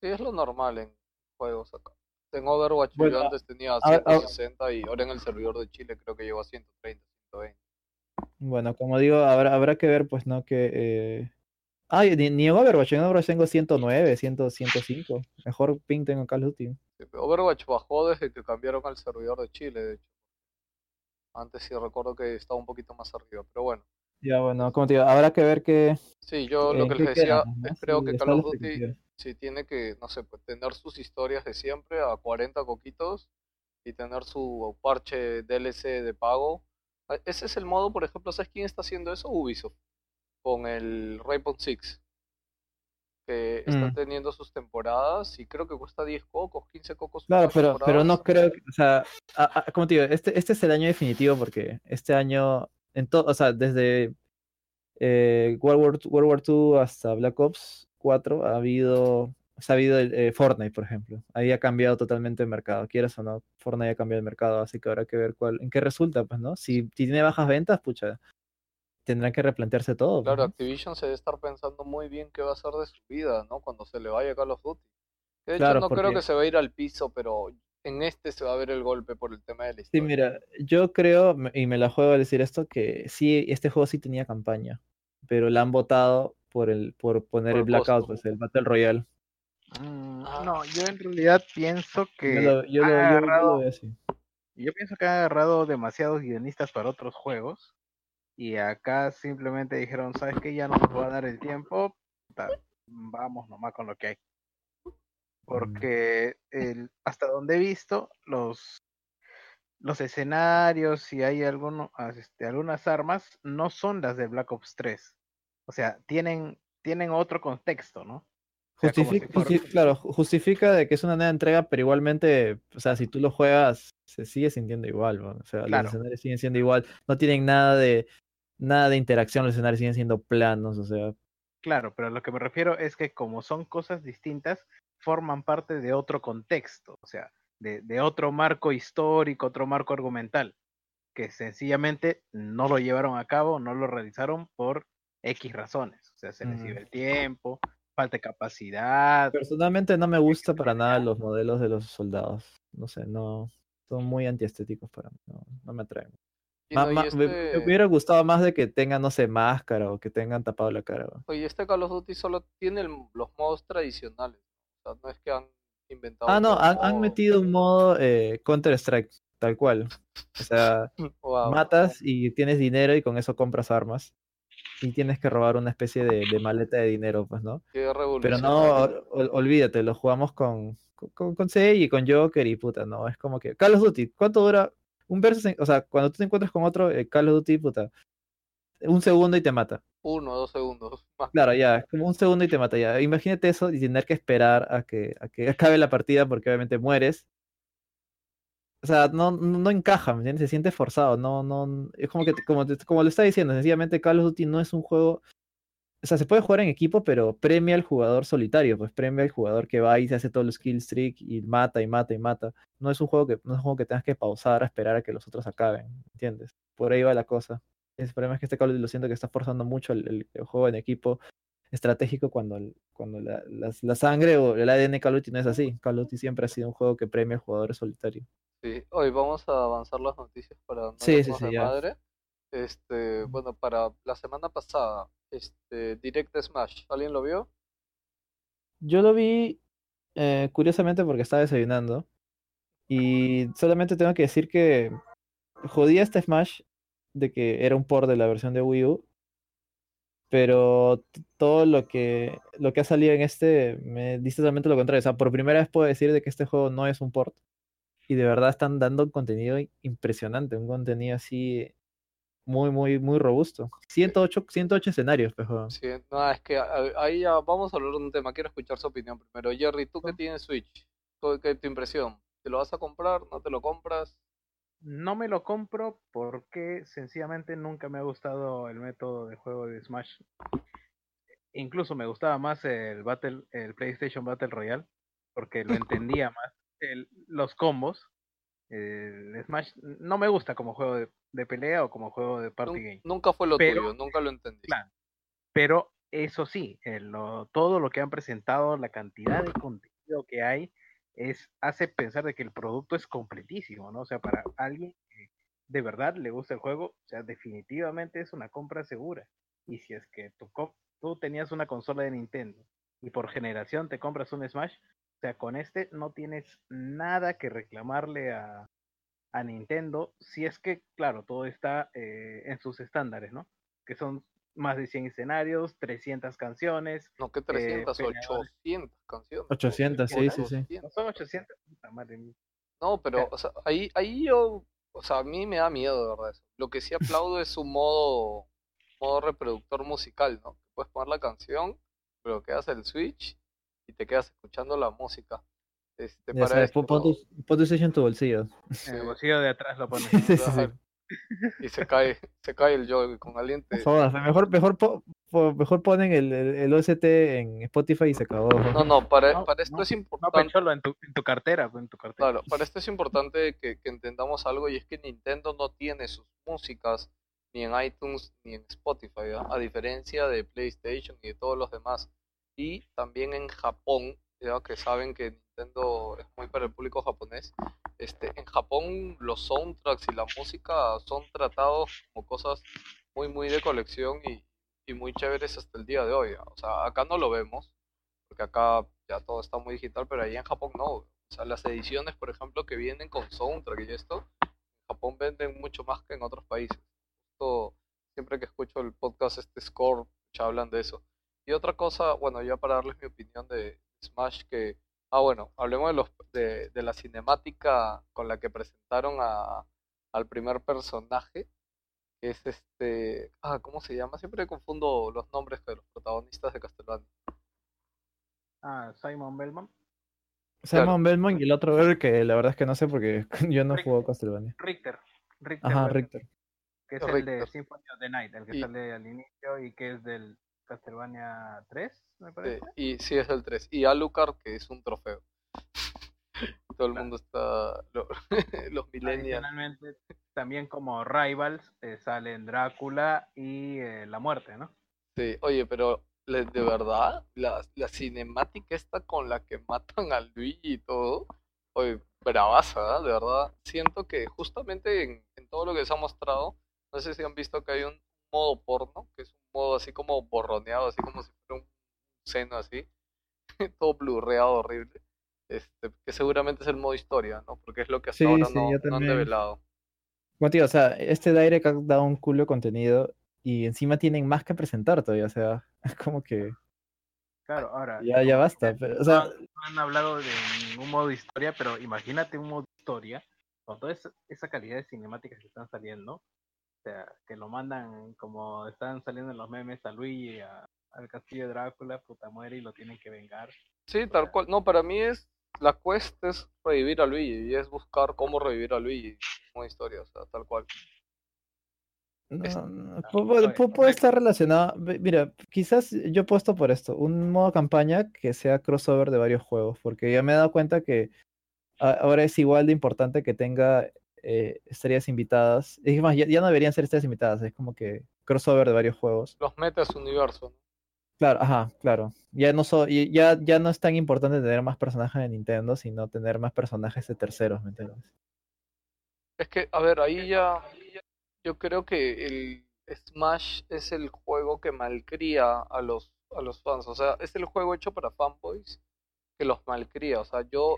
Sí, es lo normal en juegos acá. En Overwatch Bueno, yo antes tenía a- a- 160 y ahora en el servidor de Chile creo que llegó a 130, 120. Bueno, como digo, habrá, habrá que ver, pues, ¿no? Que... Eh... Ah, ni, ni en Overwatch, en Overwatch tengo 109, 100, 105. Mejor ping tengo en Call of Duty. Overwatch bajó desde que cambiaron al servidor de Chile, de hecho. Antes sí recuerdo que estaba un poquito más arriba, pero bueno. Ya, bueno, como te digo, habrá que ver que... Sí, yo lo que les decía es creo Sí, que Call of Duty sí tiene que, no sé, pues tener sus historias de siempre a 40 coquitos y tener su parche DLC de pago. Ah, Ese es el modo, por ejemplo, ¿sabes quién está haciendo eso? Ubisoft, con el Rainbow Six, que está Mm. teniendo sus temporadas y creo que cuesta 10 cocos, 15 cocos. Claro, pero, pero no creo que, o sea, a- a- como te digo, este, este es el año definitivo porque este año, en todo, o sea, desde eh, World War, World War II hasta Black Ops 4 ha habido, ha habido el, eh, Fortnite, por ejemplo. Ahí ha cambiado totalmente el mercado, quieras o no, Fortnite ha cambiado el mercado, así que habrá que ver cuál, en qué resulta, pues, ¿no? Si, si tiene bajas ventas, pucha, tendrán que replantearse todo. pues, Claro, ¿no? Activision se debe estar pensando muy bien qué va a hacer de su vida, ¿no? Cuando se le vaya Call of Duty. De hecho, Claro, no creo que se va a ir al piso, pero en este se va a ver el golpe por el tema de la Sí, historia. mira, yo creo, y me la juego a decir esto, que sí, este juego sí tenía campaña, pero la han votado por el, por poner Por el Blackout, pues el Battle Royale. Mm, Ah. No, yo en realidad pienso que Yo lo, yo lo- yo- yo lo agarrado- veo así. Yo pienso que han agarrado demasiados guionistas para otros juegos y acá simplemente dijeron, ¿sabes qué? Ya no nos va a dar el tiempo, vamos nomás con lo que hay. Porque el, hasta donde he visto, los, los escenarios, si hay alguno, ah, este, algunas armas, no son las de Black Ops 3. O sea, tienen, tienen otro contexto, ¿no? O sea, como Justifica, si fuera- justi- claro, ju- justifica de que es una nueva entrega, pero igualmente, o sea, si tú lo juegas, se sigue sintiendo igual, ¿no? o sea, Claro. los escenarios siguen siendo igual, no tienen nada de nada de interacción, los escenarios siguen siendo planos, o sea, Claro, pero a lo que me refiero es que como son cosas distintas, forman parte de otro contexto, o sea, de, de otro marco histórico, otro marco argumental, que sencillamente no lo llevaron a cabo, no lo realizaron por X razones. O sea, se les Mm. iba el tiempo, falta de capacidad. personalmente no me gusta para nada los modelos de los soldados, no sé, no, son muy antiestéticos para mí, no, no me atraen. Me, este- me hubiera gustado más de que tengan, no sé, máscara o que tengan tapado la cara. ¿no? Oye, este Call of Duty solo tiene el- los modos tradicionales. O sea, no es que han inventado. Ah, no, han, metido un modo eh, Counter-Strike, tal cual. O sea, Wow. matas y tienes dinero y con eso compras armas. Y tienes que robar una especie de, de maleta de dinero, pues, ¿no? Qué Pero no, ol- olvídate, lo jugamos con, con, con y con Joker y puta, no, es como que... Call of Duty, ¿cuánto dura? Un versus, o sea, cuando tú te encuentras con otro, eh, Call of Duty, puta, un segundo y te mata. Uno, dos segundos. Más. Claro, ya, como un segundo y te mata ya. Imagínate eso y tener que esperar a que, a que acabe la partida porque obviamente mueres. O sea, no, no, no encaja, ¿me entiendes? Se siente forzado, no, no, es como que, como, como lo está diciendo, sencillamente Call of Duty no es un juego, o sea, se puede jugar en equipo, pero premia al jugador solitario, pues premia al jugador que va y se hace todos los kill streak y mata y mata y mata. No es un juego que, no es un juego que tengas que pausar a esperar a que los otros acaben, ¿entiendes? Por ahí va la cosa. El problema es que este Call of Duty lo siento que está forzando mucho el, el- el juego en equipo estratégico cuando, cuando la, sangre o el ADN Call of Duty no es así. Call of Duty siempre ha sido un juego que premia al jugador solitario. Sí. Hoy vamos a avanzar las noticias para no Sí, sí, sí, madre. Este, bueno, para la semana pasada, este, Direct Smash, ¿alguien lo vio? Yo lo vi eh, curiosamente porque estaba desayunando. Y solamente tengo que decir que jodía este Smash de que era un port de la versión de Wii U. Pero todo lo que, lo que ha salido en este me dice totalmente lo contrario. O sea, por primera vez puedo decir de que este juego no es un port. Y de verdad están dando un contenido impresionante, un contenido así muy, muy, muy robusto. 108, 108 escenarios, pues, juego. Sí, no, es que ahí ya vamos a hablar de un tema. Quiero escuchar su opinión primero. Jerry, ¿tú que tienes Switch? ¿Cuál- ¿Qué es tu impresión? ¿Te lo vas a comprar? ¿No te lo compras? No me lo compro porque sencillamente nunca me ha gustado el método de juego de Smash. Incluso me gustaba más el Battle, el PlayStation Battle Royale, porque lo entendía más. El- los combos. El Smash no me gusta como juego de, de pelea o como juego de party Nun- game. Nunca fue lo Pero- tuyo, nunca lo entendí. Claro. Pero eso sí, el- lo- todo lo que han presentado, la cantidad de contenido que hay, es hace pensar de que el producto es completísimo, ¿no? O sea, para alguien que de verdad le gusta el juego, o sea, definitivamente es una compra segura. Y si es que co- tú tenías una consola de Nintendo y por generación te compras un Smash, o sea, con este no tienes nada que reclamarle a, a Nintendo, si es que, claro, todo está eh, en sus estándares, ¿no? Que son más de 100 escenarios, 300 canciones. No, que 300, peleadores. 800 canciones. 800, sí, sí, sí. 800. No son 800, puta madre mía. No, pero, o sea, ahí, ahí yo, o sea, a mí me da miedo, de verdad. Eso. Lo que sí aplaudo es su modo, modo reproductor musical, ¿no? Puedes poner la canción, pero quedas el switch y te quedas escuchando la música. Este, Ya para sabes, esto, pon, tu, pon tu en tu bolsillo. En el bolsillo de atrás lo pones. Sí, sí, y se cae, se cae el Joy con alguien te... Por favor, mejor, mejor, po- po- mejor ponen el, el, el OST en Spotify y se acabó. No, no, para, No, para esto no, es No, importante. Pencholo, en tu, en tu cartera, en tu cartera. Claro, para esto es importante que, que entendamos algo y es que Nintendo no tiene sus músicas ni en iTunes ni en Spotify, a diferencia de PlayStation y de todos los demás. Y también en Japón, ya que saben que Nintendo es muy para el público japonés, este, en Japón los soundtracks y la música son tratados como cosas muy, muy de colección y, y muy chéveres hasta el día de hoy. ¿ya? O sea, acá no lo vemos, porque acá ya todo está muy digital, pero ahí en Japón no. O sea, las ediciones, por ejemplo, que vienen con soundtrack y esto, en Japón venden mucho más que en otros países. Justo siempre que escucho el podcast este Score, ya hablan de eso. Y otra cosa, bueno, ya para darles mi opinión de Smash, que, ah, bueno, hablemos de, los, de, de la cinemática con la que presentaron a, al primer personaje, que es este, ah, ¿cómo se llama? Siempre confundo los nombres de los protagonistas de Castlevania. Ah, Simon Belmont. Simon Belmont y el otro que la verdad es que no sé porque yo no juego Castlevania. Richter. Richter, Ajá, Richter. que es el de. Symphony of the Night, el que Y- sale al inicio y que es del Castlevania 3, me Sí, parece. y sí es el 3. Y Alucard, que es un trofeo. Todo el Claro. mundo está. lo- los millennials. También como Rivals eh, salen Drácula y eh, La Muerte, ¿no? Sí, oye, pero de verdad, la, la cinemática esta con la que matan a Luigi y todo. Oye, bravaza, ¿eh? de verdad. Siento que justamente en, en todo lo que se ha mostrado, no sé si han visto que hay un modo porno, que es un modo así como borroneado, así como si fuera un seno así, todo blurreado, horrible. Este, que seguramente es el modo historia, ¿no? Porque es lo que hasta Sí, ahora sí, no, yo no han develado. Te digo, o sea, este Direct ha dado un culo de contenido y encima tienen más que presentar todavía, o sea, es como que Claro, ahora. ya, ya basta. pero, o sea, no, han hablado de ningún modo historia, pero imagínate un modo historia con toda esa, esa calidad de cinemáticas que están saliendo. Sea, que lo mandan como están saliendo en los memes a Luigi, a- al castillo de Drácula, puta muere y lo tienen que vengar. Sí, tal cual. No, para mí es. La quest es revivir a Luigi y es buscar cómo revivir a Luigi como historia, o sea, tal cual. no, es- no, Ah, pu- pu- oye, pu- puede estar relacionado. Mira, quizás yo he puesto por esto, un modo campaña que sea crossover de varios juegos, porque ya me he dado cuenta que ahora es igual de importante que tenga eh, estrellas invitadas. Es más, ya, ya no deberían ser estrellas invitadas, es como que crossover de varios juegos. Los metas universo. Claro, ajá, claro. Ya no, so- ya, ya no es tan importante tener más personajes de Nintendo, sino tener más personajes de terceros, ¿me entiendes? Es que, a ver, ahí ya. Yo creo que el Smash es el juego que malcría a los, a los fans. O sea, es el juego hecho para fanboys que los malcría. O sea, yo,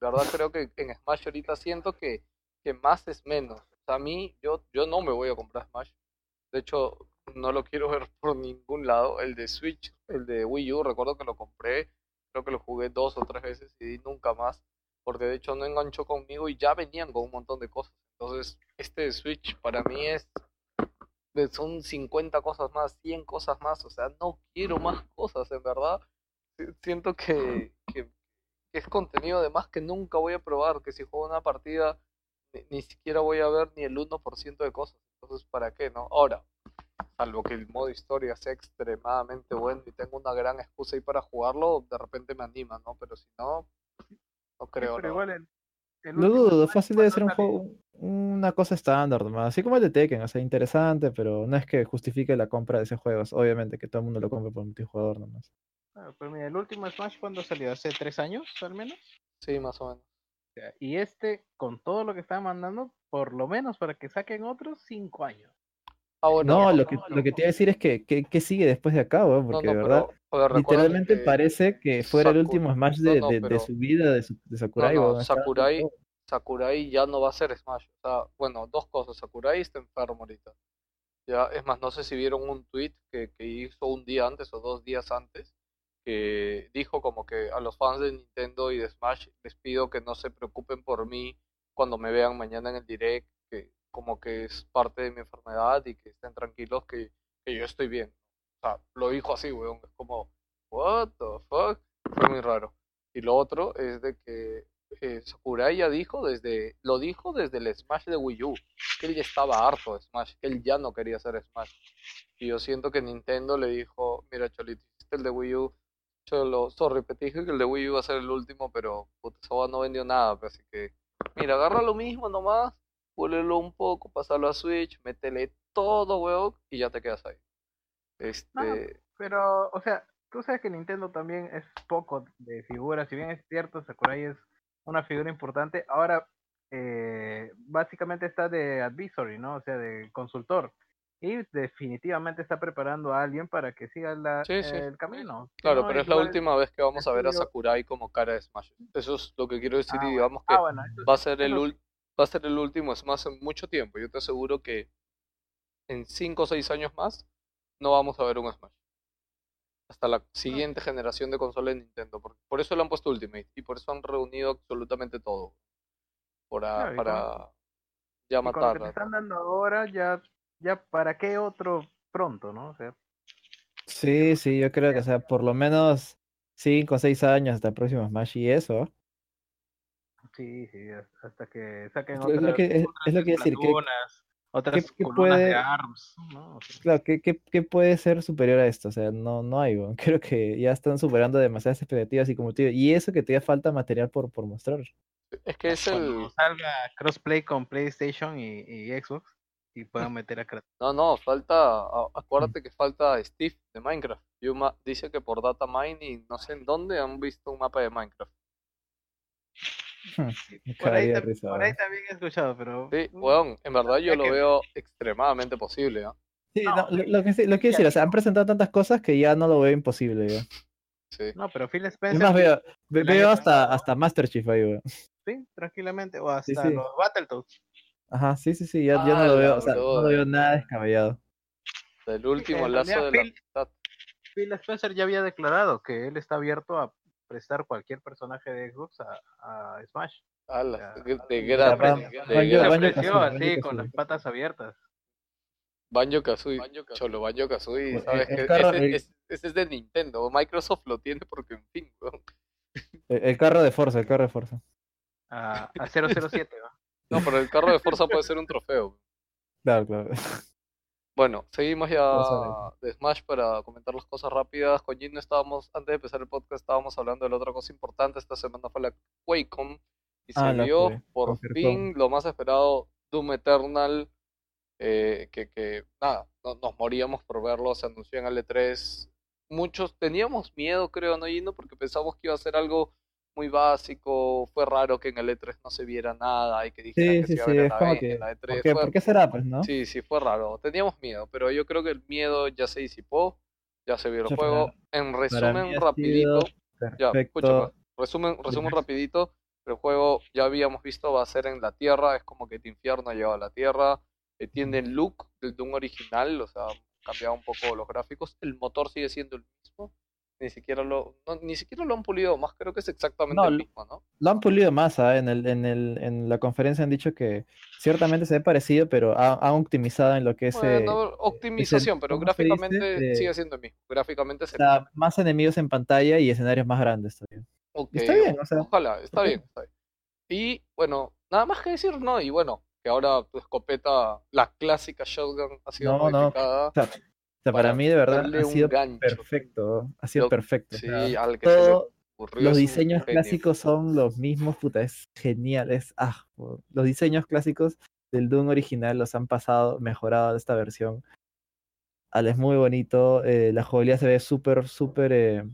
de verdad, creo que en Smash ahorita siento que, que más es menos. O sea, a mí, yo, yo no me voy a comprar Smash. De hecho, no lo quiero ver por ningún lado. El de Switch, el de Wii U, recuerdo que lo compré. Creo que lo jugué dos o tres veces y nunca más. Porque de hecho no enganchó conmigo y ya venían con un montón de cosas. Entonces, este de Switch para mí es son 50 cosas más, 100 cosas más, o sea, no quiero más cosas, en verdad. Si- Siento que, que, que es contenido de más que nunca voy a probar, que si juego una partida ni, ni siquiera voy a ver ni el 1% de cosas. Entonces, ¿para qué, no? Ahora, salvo que el modo historia sea extremadamente bueno y tengo una gran excusa ahí para jugarlo, de repente me anima, ¿no? Pero si no, no creo, pero ¿no? igual el, dudo, fácil debe ser un juego, una cosa estándar nomás, así como el de Tekken, o sea, interesante, pero no es que justifique la compra de ese juego, es obviamente que todo el mundo lo compra por multijugador nomás. Ah, pero mira, el último Smash cuando salió, hace tres años al menos. Sí, más o menos. Y este, con todo lo que está mandando, por lo menos para que saquen otros cinco años. Ah, No, lo que, lo que te iba a decir es que, que, que sigue después de acá, no, porque no, de verdad, pero, literalmente que- parece que fuera el último Smash de, no, de- de pero- su vida, de, su- de Sakurai. Sakurai ya no va a ser Smash. O sea, bueno, dos cosas. Sakurai está enfermo ahorita. Ya, es más, no sé si vieron un tweet que, que hizo un día antes o dos días antes, que dijo como que a los fans de Nintendo y de Smash les pido que no se preocupen por mí cuando me vean mañana en el direct, que como que es parte de mi enfermedad y que estén tranquilos que, que yo estoy bien. O sea, lo dijo así, weón. Es como, what the fuck? Fue muy raro. Y lo otro es de que eh, Sakurai ya dijo desde, lo dijo desde el Smash de Wii U, que él ya estaba harto de Smash, que él ya no quería hacer Smash. Y yo siento que Nintendo le dijo, mira Cholito, hiciste el de Wii U, Cholo, sorry, te dije que el de Wii iba a ser el último, pero puta, esa no vendió nada, pues, así que, mira, agarra lo mismo nomás, púlelo un poco, pasarlo a Switch, métele todo, weón, y ya te quedas ahí. Este, Pero, o sea, tú sabes que Nintendo también es poco de figuras. Si bien es cierto, Sakurai es una figura importante. Ahora, eh, básicamente está de advisory, ¿no? O sea, de consultor. Y definitivamente está preparando a alguien para que siga la- Sí, sí. el camino. Claro, ¿no? pero es la última vez que vamos a ver a Sakurai como cara de Smash. Eso es lo que quiero decir Ah, y digamos que Ah, bueno, eso- va a ser el va a ser el último Smash en mucho tiempo. Yo te aseguro que en 5 o 6 años más no vamos a ver un Smash. Hasta la siguiente generación de consolas de Nintendo. Por, por eso le han puesto Ultimate y por eso han reunido absolutamente todo. Para, Claro, y para ya que te matarla. están dando ahora, ya, ya para qué otro pronto, ¿no? O sea, Sí, sí, yo creo que, o sea, por lo menos 5 o 6 años hasta el próximo Smash y eso. sí, sí, hasta que saquen lo- es lo otras, que- es- otras es lo que decir, que- otras qué columnas de ARMS, ¿no? O sea, Claro, ¿qué, qué, qué puede ser superior a esto? O sea, no, no hay. Creo que ya están superando demasiadas expectativas y como te digo, y eso que todavía falta material por, por mostrar. Es que es cuando el. salga crossplay con PlayStation y, y Xbox y puedan meter a Kratos. No, no, falta. Acuérdate que falta Steve de Minecraft. Yuma dice que por data mining, no sé en dónde, han visto un mapa de Minecraft. Por ahí, cagaría de tam- risa, por ahí también he escuchado, pero Sí, mm, weón, en verdad yo lo veo extremadamente posible, ¿ah? Sí, No, no, lo, lo que, sí- lo quiero decir, o sea, han presentado tantas cosas que ya no lo veo imposible, weón. Sí. no, pero Phil Es Spencer más, veo, veo hasta, hasta Master Chief ahí, weón. sí, tranquilamente, o hasta sí. los Battletoads. Ajá, sí, sí, sí, ya, ya no lo ¡Hala, veo, o sea, no lo veo nada descabellado. El último en lazo de realidad, la Phil- amistad. Phil Spencer ya había declarado que él está abierto a prestar cualquier personaje de Xbox a, a Smash. Ala, Ya, de, de gran, de Se gran- así, con las patas abiertas. Banjo Kazooie, Cholo Banjo Kazooie, sabes el carro- ese, el- es- ese es de Nintendo, Microsoft lo tiene porque en fin, weón. El, el carro de Forza, el carro de Forza. A, a 007, ¿va? No, pero el carro de Forza puede ser un trofeo. Claro, claro. Bueno, seguimos ya de Smash para comentar las cosas rápidas. Con Gino estábamos, antes de empezar el podcast, estábamos hablando de la otra cosa importante. Esta semana fue la QuakeCon y Ah, Quake, por fin lo más esperado, Doom Eternal, eh, que, que nada, no- nos moríamos por verlo, se anunció en L3. Muchos teníamos miedo, creo, ¿no, Gino? Porque pensamos que iba a ser algo muy básico. Fue raro que en el E3 no se viera nada y que dijeran Sí, que sí, se sí, es la, como ve- que, en la E3. ¿por qué, Fue- por qué será, pues, no? Sí, sí, fue raro. Teníamos miedo, pero yo creo que el miedo ya se disipó, ya se vio el juego. En resumen, rapidito, ya, escúchame, resumen, resumen rapidito, el juego ya habíamos visto va a ser en la Tierra, es como que tu infierno ha llegado a la Tierra, eh, tiene el look del Doom original, o sea, cambiado un poco los gráficos, el motor sigue siendo el mismo, ni siquiera lo, no, ni siquiera lo han pulido más, creo que es exactamente No, el mismo, ¿no? Lo han pulido más, ¿ah? En, el, en, el, en la conferencia han dicho que ciertamente se ve parecido, pero ha- han optimizado en lo que es eh, Bueno, optimización, pero gráficamente Eh, sigue siendo el mismo. Gráficamente sea, más enemigos en pantalla y escenarios más grandes todavía. Ok, está bien, o sea, ojalá, está bien, está bien. Y bueno, nada más que decir, ¿no? Y bueno, que ahora tu escopeta, la clásica shotgun, ha sido No, no, modificada. O sea, o sea, para Para mí de verdad ha sido gancho. perfecto, ha sido Lo- perfecto. o Sí, sea, al que todo- los diseños clásicos son los mismos, puta, es genial, es ah, los diseños clásicos del Doom original los han pasado, mejorado de esta versión. Al es muy bonito, eh, la jugabilidad se ve súper, súper eh,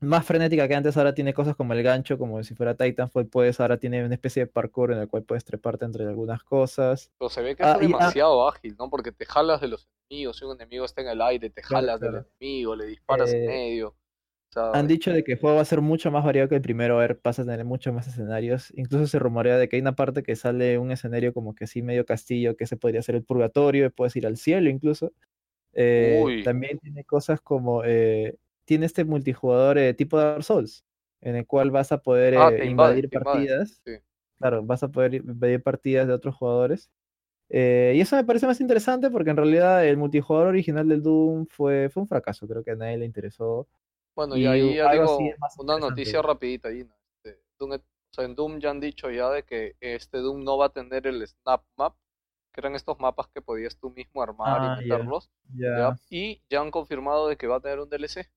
más frenética que antes, ahora tiene cosas como el gancho, como si fuera Titanfall, puedes, ahora tiene una especie de parkour en el cual puedes treparte entre algunas cosas. Pero se ve que Ah, es y- ah- demasiado ágil, ¿no? Porque te jalas de los enemigos, si un enemigo está en el aire, te Claro, jalas del enemigo, le disparas en Eh, medio. O sea, Han dicho de que el juego va a ser mucho más variado que el primero, a ver, vas a tener muchos más escenarios. Incluso se rumorea de que hay una parte que sale un escenario como que así medio castillo, que se podría ser el purgatorio, puedes ir al cielo incluso. Eh, también tiene cosas como, eh, tiene este multijugador eh, tipo Dark Souls, en el cual vas a poder Ah, eh, invade, invadir invade, partidas. sí. Claro, vas a poder invadir partidas de otros jugadores. Eh, y eso me parece más interesante porque en realidad el multijugador original del Doom fue, fue un fracaso, creo que a nadie le interesó. Bueno, y Y ahí ya algo una noticia rapidita ahí, ¿no? Este, Doom- o sea, en Doom ya han dicho ya de que este Doom no va a tener el Snap Map, que eran estos mapas que podías tú mismo armar Ah, y meterlos. Y ya han confirmado de que va a tener un DLC,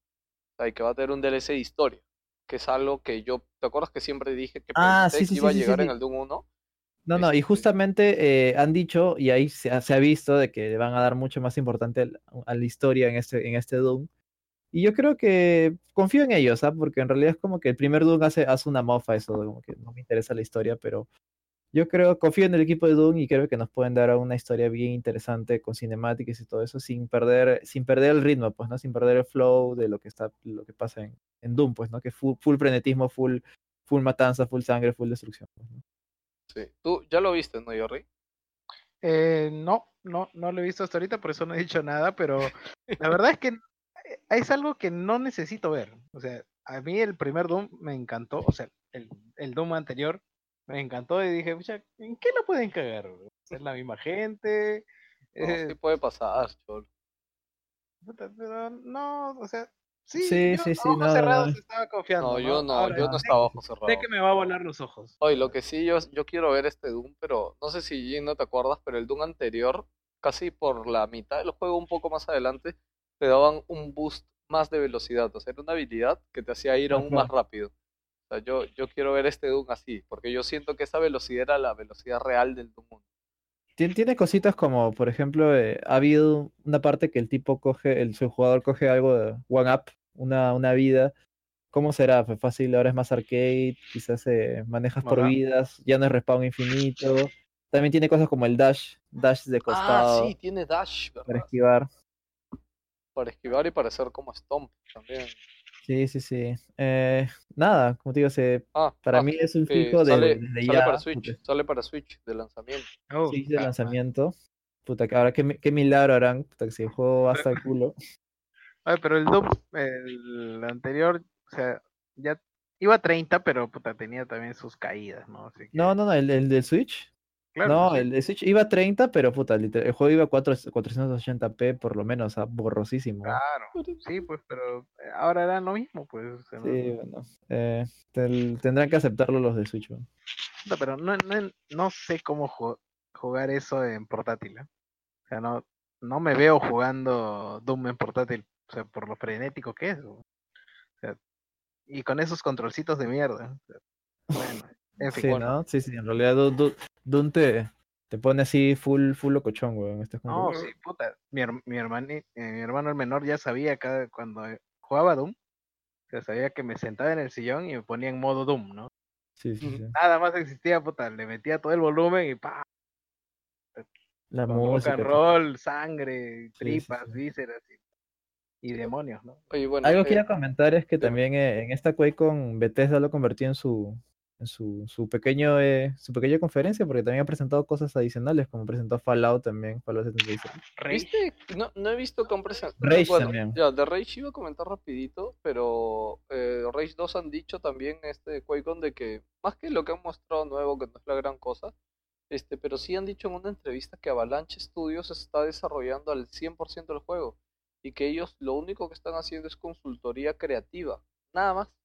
o sea, que va a tener un DLC de historia, que es algo que yo, ¿te acuerdas que siempre dije que Ah, pensé sí, que iba sí, a llegar en el Doom 1? No, no, y Este- justamente eh, han dicho, y ahí se ha, se ha visto de que le van a dar mucho más importante a la historia en este, en este Doom. Y yo creo que confío en ellos, ¿ah? Porque en realidad es como que el primer Doom hace, hace una mofa eso, como que no me interesa la historia, pero yo creo, confío en el equipo de Doom y creo que nos pueden dar una historia bien interesante con cinemáticas y todo eso, sin perder, sin perder el ritmo, pues, ¿no? Sin perder el flow de lo que está, lo que pasa en, en Doom, pues, ¿no? Que full, full frenetismo, full, full matanza, full sangre, full destrucción. pues, ¿no? Sí. Tú ya lo viste, ¿no, Jorri? Eh, no, no, no lo he visto hasta ahorita, por eso no he dicho nada, pero la verdad es que eh, es algo que no necesito ver. O sea, a mí el primer Doom me encantó, o sea, el, el Doom anterior me encantó y dije, "Pucha, ¿en qué lo pueden cagar? Es la misma gente. No, eh, sí puede pasar, cholo. pero no, o sea, sí, Sí, yo sí, ojos no, cerrados no. estaba confiando. No, yo no, Ahora, yo no estaba ojo cerrado. Sé que me va a volar los ojos. Oye, lo que sí, yo, yo quiero ver este Doom, pero no sé si Jin no te acuerdas, pero el Doom anterior, casi por la mitad del juego, un poco más adelante, te daban un boost más de velocidad. O sea, era una habilidad que te hacía ir aún Ajá. más rápido. O sea, yo, yo quiero ver este Doom así, porque yo siento que esa velocidad era la velocidad real del Doom 1. Tien- Tiene cositas como, por ejemplo, eh, ha habido una parte que el tipo coge, el su jugador coge algo de one up, una, una vida. ¿Cómo será? Pues fácil, ahora es más arcade, quizás eh, manejas por vidas, ya no es respawn infinito. También tiene cosas como el dash, dash de Ah, costado sí, tiene dash, para ¿verdad? esquivar. Para esquivar y para hacer como Stomp también. Sí, sí, sí. Eh, nada, como te digo, se- Ah, para ah, mí es un que fijo de, sale, desde sale ya. para Switch, puta, sale para Switch de lanzamiento. Oh, sí, de ah, lanzamiento. Puta, que ahora qué, qué milagro harán, puta, que si el juego va hasta el culo. Ay, pero el Doom, el anterior, o sea, ya iba a 30, pero puta, tenía también sus caídas, ¿no? Así que, No, no, no, el, el del Switch. Claro, no, sí. el de Switch iba a 30, pero puta, el juego iba a 4, 480p por lo menos, o sea, borrosísimo. Claro, sí, pues, pero eh, ahora era lo mismo, pues. no- Sí, bueno. eh, tel- tendrán que aceptarlo los de Switch. weón. puta, pero no, no, no sé cómo ju- jugar eso en portátil, ¿eh? O sea, no, no me veo jugando Doom en portátil, o sea, por lo frenético que es. O sea, y con esos controlcitos de mierda. o sea, bueno, en fin, Sí, bueno. ¿no? Sí, sí, en realidad Doom te, te pone así full, full locochón, weón. Este es como No, que- sí, puta. Mi, her- mi, hermani- eh, mi hermano el menor ya sabía cada, cuando eh, jugaba Doom, ya sabía que me sentaba en el sillón y me ponía en modo Doom, ¿no? sí, sí, sí. Nada más existía, puta, le metía todo el volumen y pa, La con rock música. and roll, sangre, sí, tripas, sí. vísceras y, y demonios, ¿no? Oye, bueno, Algo eh, que quería comentar es que también eh, en esta Quake con Bethesda lo convirtió en su en su, su pequeño eh, su pequeña conferencia, porque también ha presentado cosas adicionales, como presentó Fallout también, Fallout 76. ¿Viste? No, no he visto presentado. Rage bueno, también. Ya, de Rage iba a comentar rapidito, pero eh, Rage 2 han dicho también este QuakeCon de que más que lo que han mostrado nuevo, que no es la gran cosa, este, pero sí han dicho en una entrevista que Avalanche Studios está desarrollando al 100% del juego y que ellos lo único que están haciendo es consultoría creativa, nada más.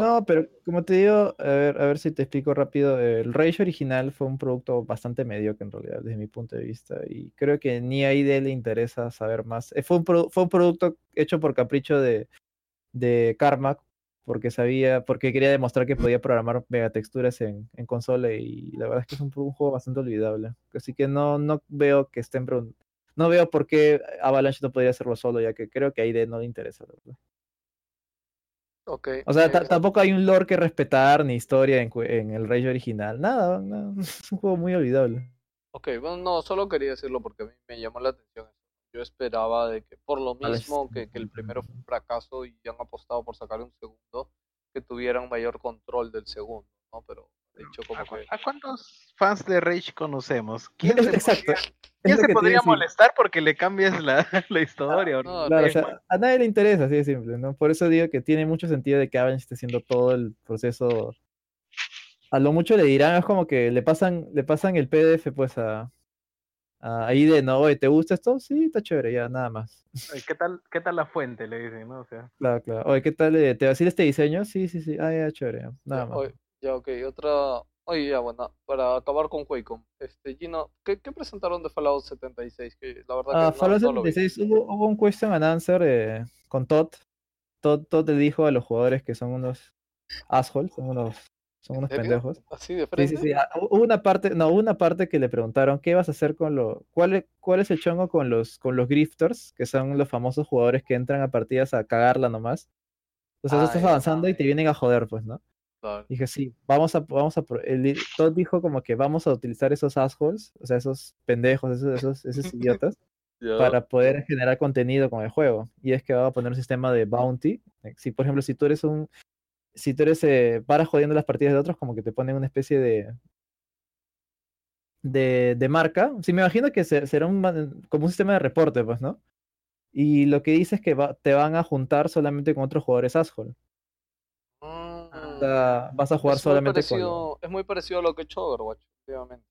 No, pero como te digo, a ver, a ver si te explico rápido, el Rage original fue un producto bastante mediocre en realidad, desde mi punto de vista, y creo que ni a ID le interesa saber más. Eh, Fue un, produ- fue un producto hecho por capricho de, de Carmack, porque sabía, porque quería demostrar que podía programar megatexturas en, en consola, y la verdad es que es un, juego bastante olvidable. Así que no, no veo que estén no veo por qué Avalanche no podría hacerlo solo, ya que creo que a ID no le interesa, la verdad. Ok. O sea, eh, tampoco hay un lore que respetar ni historia en, en el Rage original. Nada, no, es un juego muy olvidable. Ok, bueno, no, solo quería decirlo porque a mí me llamó la atención. Yo esperaba de que, por lo mismo que, que el primero fue un fracaso y han apostado por sacar un segundo, que tuvieran mayor control del segundo, ¿no? Pero de hecho como ¿A, cu- que... a cuántos fans de Rage conocemos? ¿Quién se Exacto. podría, quién se molestar porque le cambias la, la historia? o No, Claro, o sea, a nadie le interesa, así de simple, ¿no? Por eso digo que tiene mucho sentido de que Avalanche esté haciendo todo el proceso. A lo mucho le dirán, es como que le pasan, le pasan el PDF pues a, a ID, ¿no? Oye, ¿te gusta esto? Sí, está chévere, ya, nada más. ¿Qué tal, ¿Qué tal la fuente? Le dicen, ¿no? O sea, Claro, claro. Oye, ¿qué tal? eh, ¿Te va a decir este diseño? Sí, sí, sí. Ah, ya, chévere, ya, nada más. oye, ya, ok, otra... Oye, ya, bueno, para acabar con QuakeCon, este, Gino, ¿qué, qué presentaron de Fallout 76? Que la verdad Ah, que no, Fallout no lo vi. 76 hubo, hubo un question and answer eh, con Todd. Todd. Todd le dijo a los jugadores que son unos assholes, son unos, son unos pendejos. ¿Así de Sí, frente? sí, sí. ah, Hubo una parte, no, hubo una parte que le preguntaron qué vas a hacer con lo, cuál, es- cuál es el chongo con los, con los grifters, que son los famosos jugadores que entran a partidas a cagarla nomás. Ah, estás avanzando y te vienen a joder, pues, ¿no? Claro. Dije, sí, vamos a, vamos a, el- Todd dijo como que vamos a utilizar esos assholes, o sea, esos pendejos, esos, esos, esos idiotas, para poder generar contenido con el juego. Y es que va a poner un sistema de bounty. Si, por ejemplo, si tú eres un. Si tú eres. Eh, paras jodiendo las partidas de otros, como que te ponen una especie de. De, de marca. Sí, me imagino que se- será un, como un sistema de reporte, pues, ¿no? Y lo que dice es que va- te van a juntar solamente con otros jugadores asshole. O sea, vas a jugar es muy solamente con. es muy parecido a lo que ha hecho Overwatch, últimamente.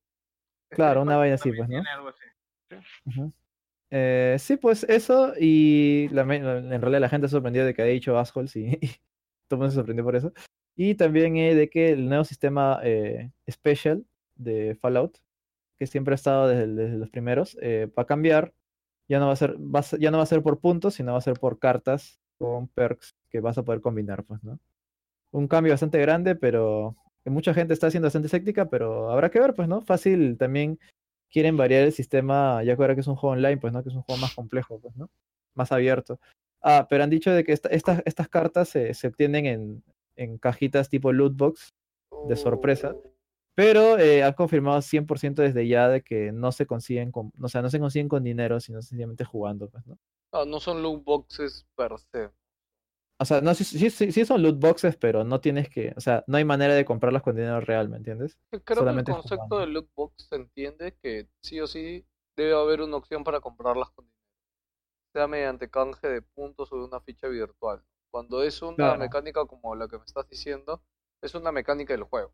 Claro, una vaina así, pues, ¿no? tiene algo así. Ujú. Eh, sí, pues eso, y la en realidad la gente se sorprendió de que haya dicho assholes y, y todo el mundo se sorprendió por eso. Y también eh, de que el nuevo sistema eh, Special de Fallout, que siempre ha estado desde, desde los primeros, eh, va a cambiar. Ya no va a ser, va a ser- ya no va a ser por puntos, sino va a ser por cartas con perks que vas a poder combinar, pues, ¿no? Un cambio bastante grande, pero que mucha gente está siendo bastante escéptica, pero habrá que ver, pues, ¿no? Fácil también quieren variar el sistema, ya que ahora que es un juego online, pues, ¿no? Que es un juego más complejo, pues, ¿no? Más abierto. Ah, pero han dicho de que esta- estas, cartas se, se obtienen en, en cajitas tipo loot box, De sorpresa. Pero eh, han confirmado 100% desde ya de que no se consiguen con, o sea, no se consiguen con dinero, sino sencillamente jugando, pues, ¿no? ah, no son loot boxes per se. O sea, no, sí, sí, sí, son loot boxes, pero no tienes que, o sea, no hay manera de comprarlas con dinero real, ¿me entiendes? Creo Solamente que el concepto jugando. de loot box se entiende que sí o sí debe haber una opción para comprarlas con dinero. Sea mediante canje de puntos o de una ficha virtual. Cuando es una Claro. mecánica como la que me estás diciendo, es una mecánica del juego.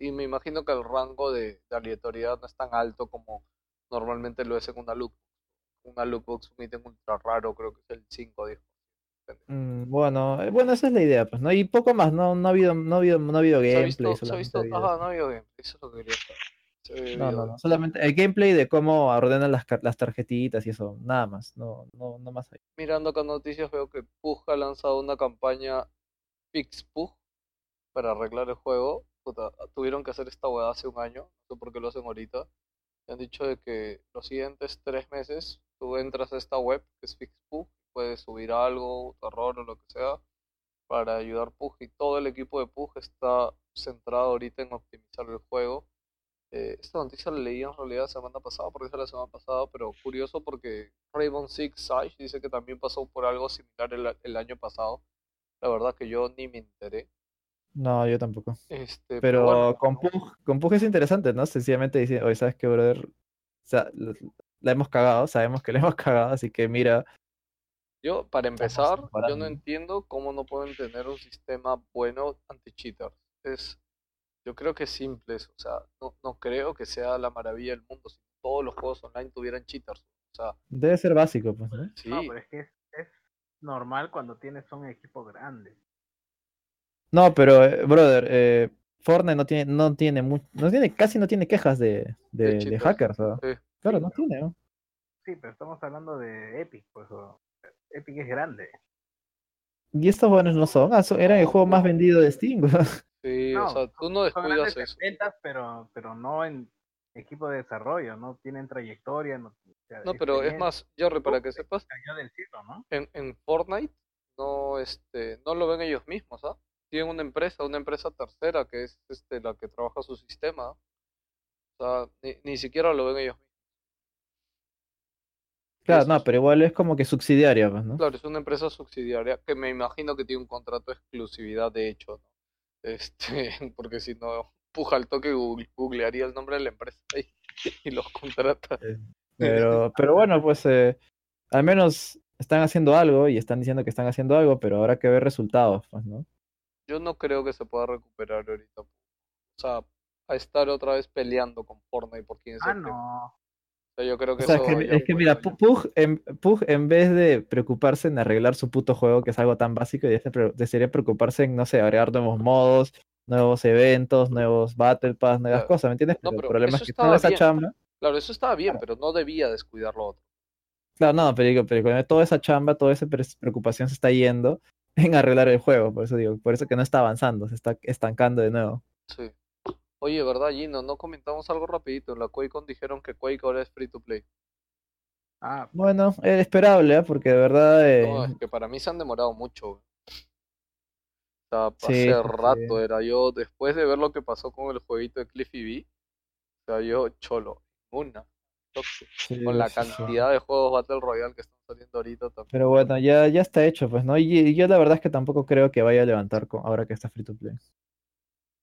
Y me imagino que el rango de, de aleatoriedad no es tan alto como normalmente lo es en una loot box. Una loot box, un ítem ultra raro, creo que es el 5 o 10. Mm, bueno, eh, bueno, esa es la idea, pues, ¿no? Y poco más, no, no ha habido, no ha habido, no ha habido gameplay, se ha visto, no ha habido gameplay, eso es lo que quería saber. Se ve No, no, solamente el gameplay de cómo ordenan las, las tarjetitas y eso, nada más, no, no, no más ahí. Mirando acá noticias veo que Pug ha lanzado una campaña Fix Pug para arreglar el juego. Puta, tuvieron que hacer esta hueá hace un año, no sé por qué lo hacen ahorita. Y han dicho de que los siguientes tres meses tú entras a esta web que es Fix Pug, puedes subir algo, terror o lo que sea para ayudar Pug y todo el equipo de Pug está centrado ahorita en optimizar el juego. Eh, esta noticia la leí en realidad la semana pasada, porque es la semana pasada, pero curioso porque Rainbow Six Siege dice que también pasó por algo similar el, el año pasado. La verdad que yo ni me enteré. No, yo tampoco. Este, Pero bueno, con Pug, con Pug es interesante, ¿no? Sencillamente dice, oye, ¿sabes qué, brother? O sea, la hemos cagado, sabemos que la hemos cagado, así que mira, yo, para empezar, yo no entiendo cómo no pueden tener un sistema bueno anti-cheaters. Es, yo creo que es simple eso, o sea, no, no creo que sea la maravilla del mundo si todos los juegos online tuvieran cheaters. O sea, debe ser básico, pues, ¿no? sí, No, pero es que es, es normal cuando tienes un equipo grande. No, pero, eh, brother, eh, Fortnite no tiene, no tiene, no tiene, casi no tiene quejas de, de, hackers, ¿no? Sí. Claro, Sí, no pero- tiene, ¿no? Sí, pero estamos hablando de Epic, pues. o- Epic es grande. Y estos buenos no son, ah, son- eran el juego más vendido de Steam, weón. sí, o No, sea, tú no descuidas eso. ventas, pero, pero no en equipo de desarrollo, no tienen trayectoria. No, o sea, No, pero es más, Jerry, para que sepas, Cayó del cielo, ¿no? en, en Fortnite no, este, no lo ven ellos mismos, ¿ah? Tienen una empresa, una empresa tercera que es este, la que trabaja su sistema. O sea, ni, ni siquiera lo ven ellos mismos. Claro, no, pero igual es como que subsidiaria, pues, ¿no? Claro, es una empresa subsidiaria que me imagino que tiene un contrato de exclusividad, de hecho, ¿no? Este, porque si no, puja al toque, google- googlearía el nombre de la empresa y, y los contrata. Pero, pero bueno, pues eh, al menos están haciendo algo y están diciendo que están haciendo algo, pero habrá que ver resultados, pues, ¿no? Yo no creo que se pueda recuperar ahorita. O sea, a estar otra vez peleando con Fortnite por quién es Ah, el no. Yo creo que O sea, eso es que, es que mira, Pug en, Pug, en vez de preocuparse en arreglar su puto juego, que es algo tan básico, debería pre- debería preocuparse en, no sé, agregar nuevos modos, nuevos eventos, nuevos Battle Pass, nuevas Claro. cosas, ¿me entiendes? No, Pero el problema es que toda esa bien. chamba, Claro, eso estaba bien, pero no debía descuidar lo otro. claro, no, pero digo, pero toda esa chamba, toda esa pre- preocupación se está yendo en arreglar el juego, por eso digo, por eso que no está avanzando, se está estancando de nuevo. Sí. Oye, ¿verdad, Gino? No comentamos algo rapidito. En la QuakeCon dijeron que Quake ahora es free to play. Ah, Bueno, es esperable, ¿eh? porque de verdad... eh, No, es que para mí se han demorado mucho. O sea, hace sí, rato sí. era yo, después de ver lo que pasó con el jueguito de Cliffy B, o sea, yo cholo, una, sí, con la cantidad de juegos Battle Royale que están saliendo ahorita también. Pero bueno, ya, ya está hecho, pues, ¿no? Y, y yo la verdad es que tampoco creo que vaya a levantar con, ahora que está free to play.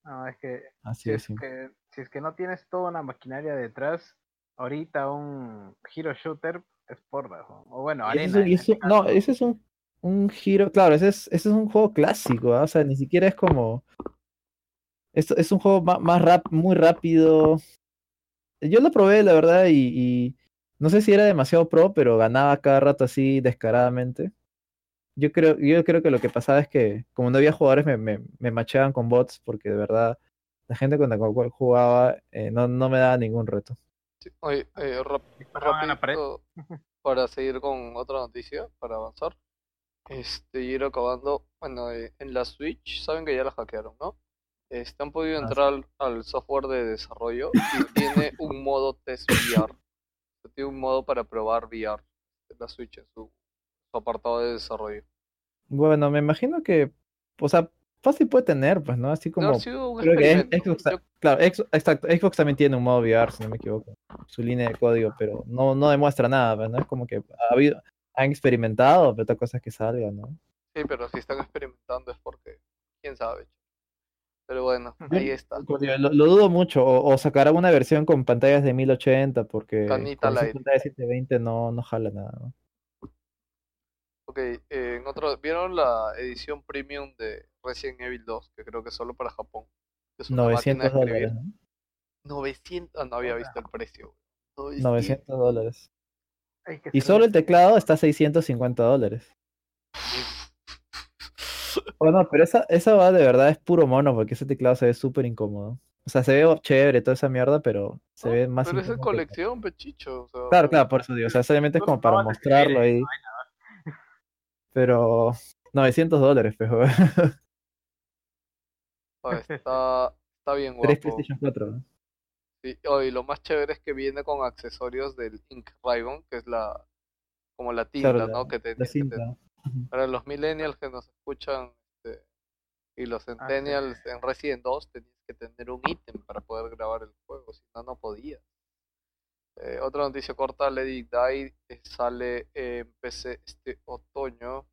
No, es que Así si es que si es que no tienes toda una maquinaria detrás, ahorita un hero shooter es porra. O o bueno, arena. es eso- este no, ese es un, un giro, claro, ese es, ese es un juego clásico, ¿ah? O sea, ni siquiera es como... Esto es un juego ma- más, rap, muy rápido. Yo lo probé, la verdad, y, y no sé si era demasiado pro, pero ganaba cada rato así descaradamente. Yo creo, yo creo que lo que pasaba es que como no había jugadores me, me, me macheaban con bots porque de verdad la gente con la cual jugaba eh, no, no me daba ningún reto. Sí, Oye, eh, la pared. rapidito, para seguir con otra noticia, para avanzar. Este, y ir acabando, bueno, eh, en la Switch, saben que ya la hackearon, ¿no? Este, han podido Ah, sí. entrar al, al software de desarrollo y tiene un modo test VR. Tiene un modo para probar VR la Switch en su, su apartado de desarrollo. Bueno, me imagino que, o sea, fácil puede tener, pues, ¿no? Así como Creo que. Xbox, Yo- claro, Ex- exacto, Xbox también tiene un modo VR, si no me equivoco, su línea de código, pero no, no demuestra nada, pues, ¿no? Es como que ha habido, han experimentado, pero otra cosa es que salga, ¿no? sí, pero si están experimentando es porque, quién sabe. Pero bueno, ahí está. Lo, lo dudo mucho, o, o sacarán una versión con pantallas de 1080, porque Canita con al esas aire. pantallas de 720 no, no jala nada, ¿no? Ok, eh, en otro, ¿vieron la edición premium de Resident Evil 2? Que creo que es solo para Japón. Es una máquina 900 de escribir. dólares, ¿no? 900, ah, no había visto el precio. güey. 900 dólares. Y solo el teclado está a 650 dólares. Bueno, pero esa, esa va de verdad es puro mono, porque ese teclado se ve súper incómodo. O sea, se ve chévere toda esa mierda, pero se No, ve más Pero es en colección, pechicho. O sea, Claro, claro, por eso digo. O sea, solamente es como para mostrarlo ahí. Pero 900 dólares, pejo. ah, está, está bien 3 guapo. PlayStation 4. ¿no? Sí, oh, y lo más chévere es que viene con accesorios del Ink Ribbon, que es la como la tinta, Claro, la- ¿no? Que te, La que te- para los millennials que nos escuchan este, y los centennials en Resident 2 tenías que tener un ítem para poder grabar el juego, si no, no podías. Eh, otra noticia corta, It Die eh, sale en PC este otoño.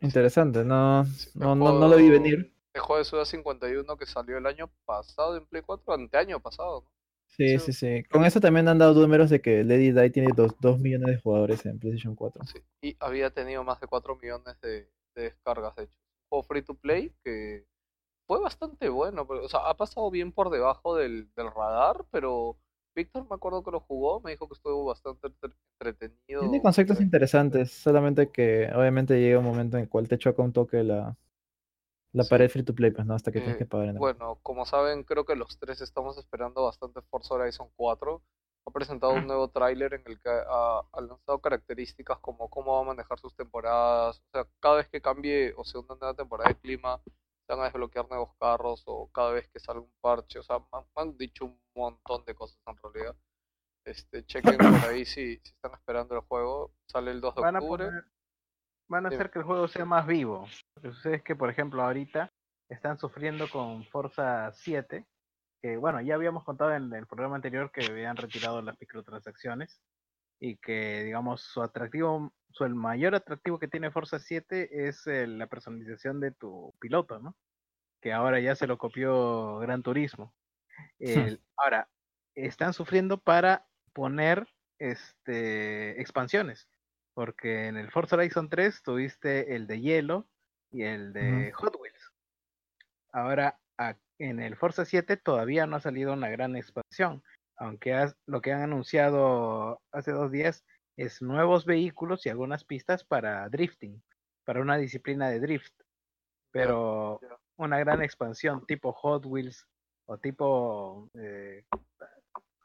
Interesante, no, Sí, no, no, no lo vi venir. El juego de Suda 51 que salió el año pasado en Play 4, anteaño pasado, ¿no? Sí, Sí. sí, sí. Con eso también han dado números de que Lady Die tiene 2 millones de jugadores en PlayStation 4. Sí, y había tenido más de 4 millones de, de descargas, de hecho. Juego free to play que fue bastante bueno, pero, o sea, ha pasado bien por debajo del, del radar, pero Víctor me acuerdo que lo jugó, me dijo que estuvo bastante entre- entretenido. Tiene conceptos interesantes, solamente que obviamente llega un momento en el cual te choca un toque la, la Sí. pared free to play, pues no, hasta que tienes Eh, que pagar en el- Bueno, como saben, creo que los tres estamos esperando bastante Forza Horizon 4. Ha presentado un nuevo tráiler en el que ha, ha lanzado características como cómo va a manejar sus temporadas. O sea, cada vez que cambie o sea una nueva temporada de clima, van a desbloquear nuevos carros o cada vez que salga un parche. O sea, me han, me han dicho un montón de cosas en realidad. Este, chequen por ahí si, si están esperando el juego. Sale el 2 de Van a octubre. poner- van a hacer que el juego sea más vivo. Lo que sucede es que, por ejemplo, ahorita están sufriendo con Forza 7, que bueno, ya habíamos contado en el programa anterior que habían retirado las microtransacciones y que, digamos, su atractivo, su el mayor atractivo que tiene Forza 7 es eh, la personalización de tu piloto, ¿no? Que ahora ya se lo copió Gran Turismo. El- ahora, están sufriendo para poner este expansiones. Porque en el Forza Horizon 3 tuviste el de hielo y el de Hot Wheels. Ahora, a- en el Forza 7 todavía no ha salido una gran expansión. Aunque has- lo que han anunciado hace dos días es nuevos vehículos y algunas pistas para drifting, para una disciplina de drift. Pero una gran expansión tipo Hot Wheels o tipo, eh,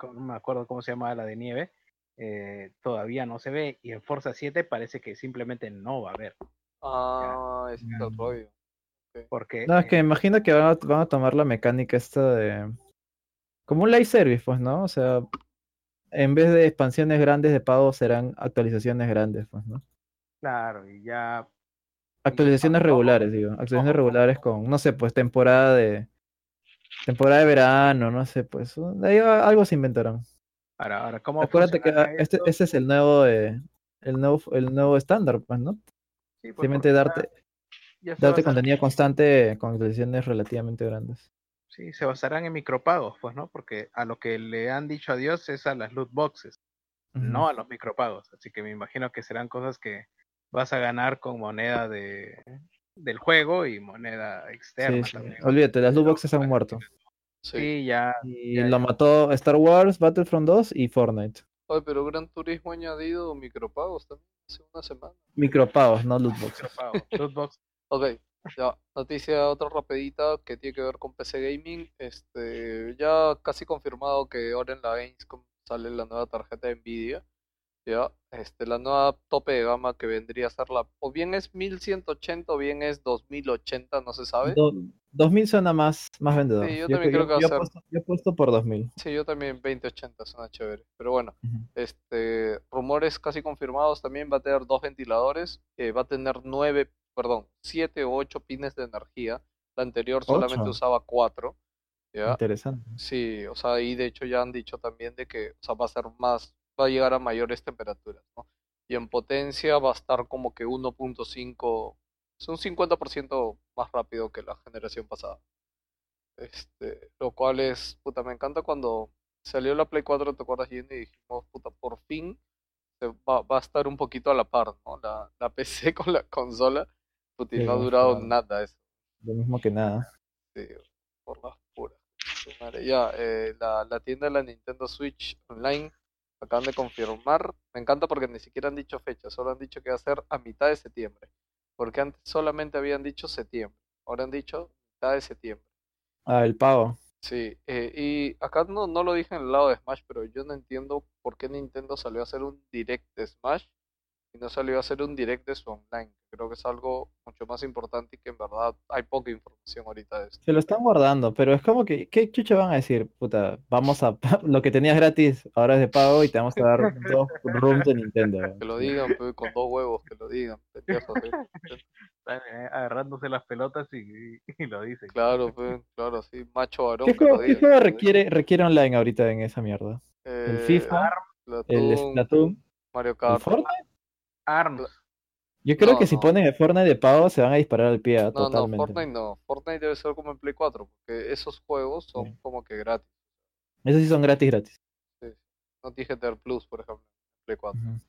no me acuerdo cómo se llamaba la de nieve, eh, todavía no se ve y en Forza 7 parece que simplemente no va a haber. Ah, es Mm. rollo. Porque No, es que eh, me imagino que van a, van a tomar la mecánica esta de... Como un live service, pues, ¿no? O sea, en vez de expansiones grandes de pago serán actualizaciones grandes, pues, ¿no? claro, y ya Actualizaciones regulares, digo. Actualizaciones regulares con, no sé, pues temporada de... Temporada de verano, no sé, pues. de ahí algo se inventarán. ahora, ahora ¿cómo Acuérdate que ah, este, este es el nuevo, eh, el nuevo, el nuevo estándar, pues, ¿no? Sí, pues, Simplemente darte, darte contenido constante con actualizaciones relativamente grandes. Sí, se basarán en micropagos, pues, ¿no? Porque a lo que le han dicho adiós es a las loot boxes, no a los micropagos. Así que me imagino que serán cosas que vas a ganar con moneda de del juego y moneda externa Sí, sí. también. Olvídate, las loot boxes han muerto. Sí. Sí, ya, Y Ya, lo ya. mató Star Wars, Battlefront 2 y Fortnite. Oye, pero Gran Turismo ha añadido micropagos también hace una semana. Micropagos, no loot boxes. micropagos. Loot. Ok, ya, noticia otra rapidita que tiene que ver con PC Gaming. Este, ya casi confirmado que ahora en la Gamescom sale la nueva tarjeta de Nvidia. Ya, este, la nueva tope de gama que vendría a ser la, o bien es 1180 o bien es 2080, no se sabe. Do- 2000 suena más, más vendedor. Sí, yo también creo que va a ser. yo apuesto por 2000. Sí, yo también 2080 suena chévere. Pero bueno, este, rumores casi confirmados también va a tener dos ventiladores, eh, va a tener nueve, perdón, siete o ocho pines de energía. La anterior solamente Ocho. usaba cuatro. ¿ya? Interesante. Sí, o sea, y de hecho ya han dicho también de que, o sea, va a ser más, va a llegar a mayores temperaturas, ¿no? Y en potencia va a estar como que 1.5, es un 50% más rápido que la generación pasada. Este, lo cual es, puta, me encanta cuando salió la Play 4, ¿te acuerdas, Jenny? Y dijimos, puta, por fin se va, va a estar un poquito a la par, ¿no? La, la PC con la consola, Sí, no ha durado nada eso. Lo mismo que nada. Sí, por las puras. Ya, eh, la, la tienda de la Nintendo Switch Online acaban de confirmar. Me encanta porque ni siquiera han dicho fecha, solo han dicho que va a ser a mitad de septiembre. Porque antes solamente habían dicho septiembre, ahora han dicho mitad de septiembre. Ah, el pago. Sí, eh, y acá no, no lo dije en el lado de Smash, pero yo no entiendo por qué Nintendo salió a hacer un direct de Smash y no salió a hacer un direct de su online. Creo que es algo mucho más importante y que en verdad hay poca información ahorita de esto. Se lo están guardando, pero es como que, ¿qué chucha van a decir? Puta, vamos a, lo que tenías gratis, ahora es de pago y te vamos a dar dos rooms de Nintendo. weón. Que lo digan, pues, con dos huevos, que lo digan. Están, eh, agarrándose las pelotas y, y lo dicen. Claro, pues, claro, sí, macho varón. ¿Qué juego, qué juego requiere, requiere online ahorita en esa mierda? ¿El Eh, FIFA? ¿El Splatoon? Mario ¿El Kart. Fortnite? ARMS. Yo creo No, que si no. ponen el Fortnite de pago se van a disparar al pie No, totalmente. no, Fortnite no. Fortnite debe ser como en Play 4, porque esos juegos son Sí. como que gratis. Esos sí son gratis, gratis. No tienes que tener Plus, por ejemplo, en Play 4. Ujú.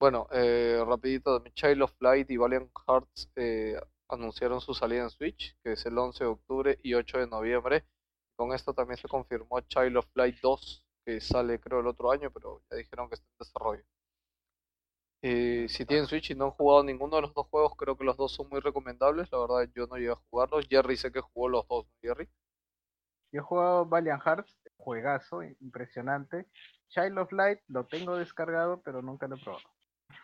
Bueno, eh, rapidito, también Child of Light y Valiant Hearts eh, anunciaron su salida en Switch, que es el 11 de octubre y 8 de noviembre. Con esto también se confirmó Child of Light 2, que sale creo el otro año, pero ya dijeron que está en desarrollo. Eh, si tienen Switch y no han jugado ninguno de los dos juegos, creo que los dos son muy recomendables. La verdad, yo no llegué a jugarlos. Jerry sé que jugó los dos, ¿no, Jerry? Yo he jugado Valiant Hearts, juegazo, impresionante. Child of Light lo tengo descargado, pero nunca lo he probado.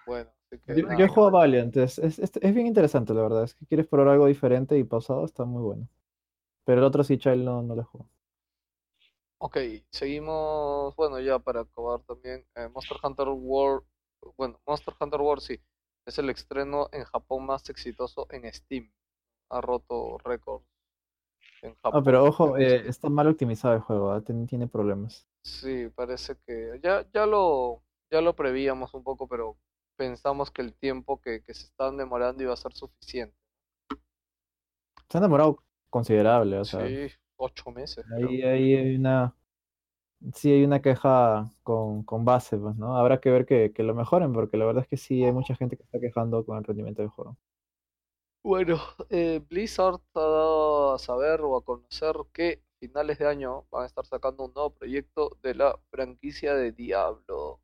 Bueno, que Yo, nada. yo he jugado Valiant, es, es, es- es bien interesante, la verdad. Es que quieres probar algo diferente y pausado, está muy bueno. Pero el otro sí, Child, no, no lo juego. Ok, seguimos, bueno, ya para acabar también, eh, Monster Hunter World, bueno, Monster Hunter World sí, es el estreno en Japón más exitoso en Steam. Ha roto récords en Ah, Japón. pero ojo, eh, está mal optimizado el juego, ¿ah? Tien- tiene problemas. Sí, parece que ya, ya lo, ya lo prevíamos un poco, pero pensamos que el tiempo que, que se están demorando iba a ser suficiente. Se han demorado considerable, o sea, Sí, ocho meses. creo. ahí, ahí hay una, sí hay una queja con, con base, pues, ¿no? Habrá que ver que, que lo mejoren, porque la verdad es que sí hay mucha gente que está quejando con el rendimiento del juego. Bueno, eh, Blizzard ha dado a saber o a conocer que a finales de año van a estar sacando un nuevo proyecto de la franquicia de Diablo.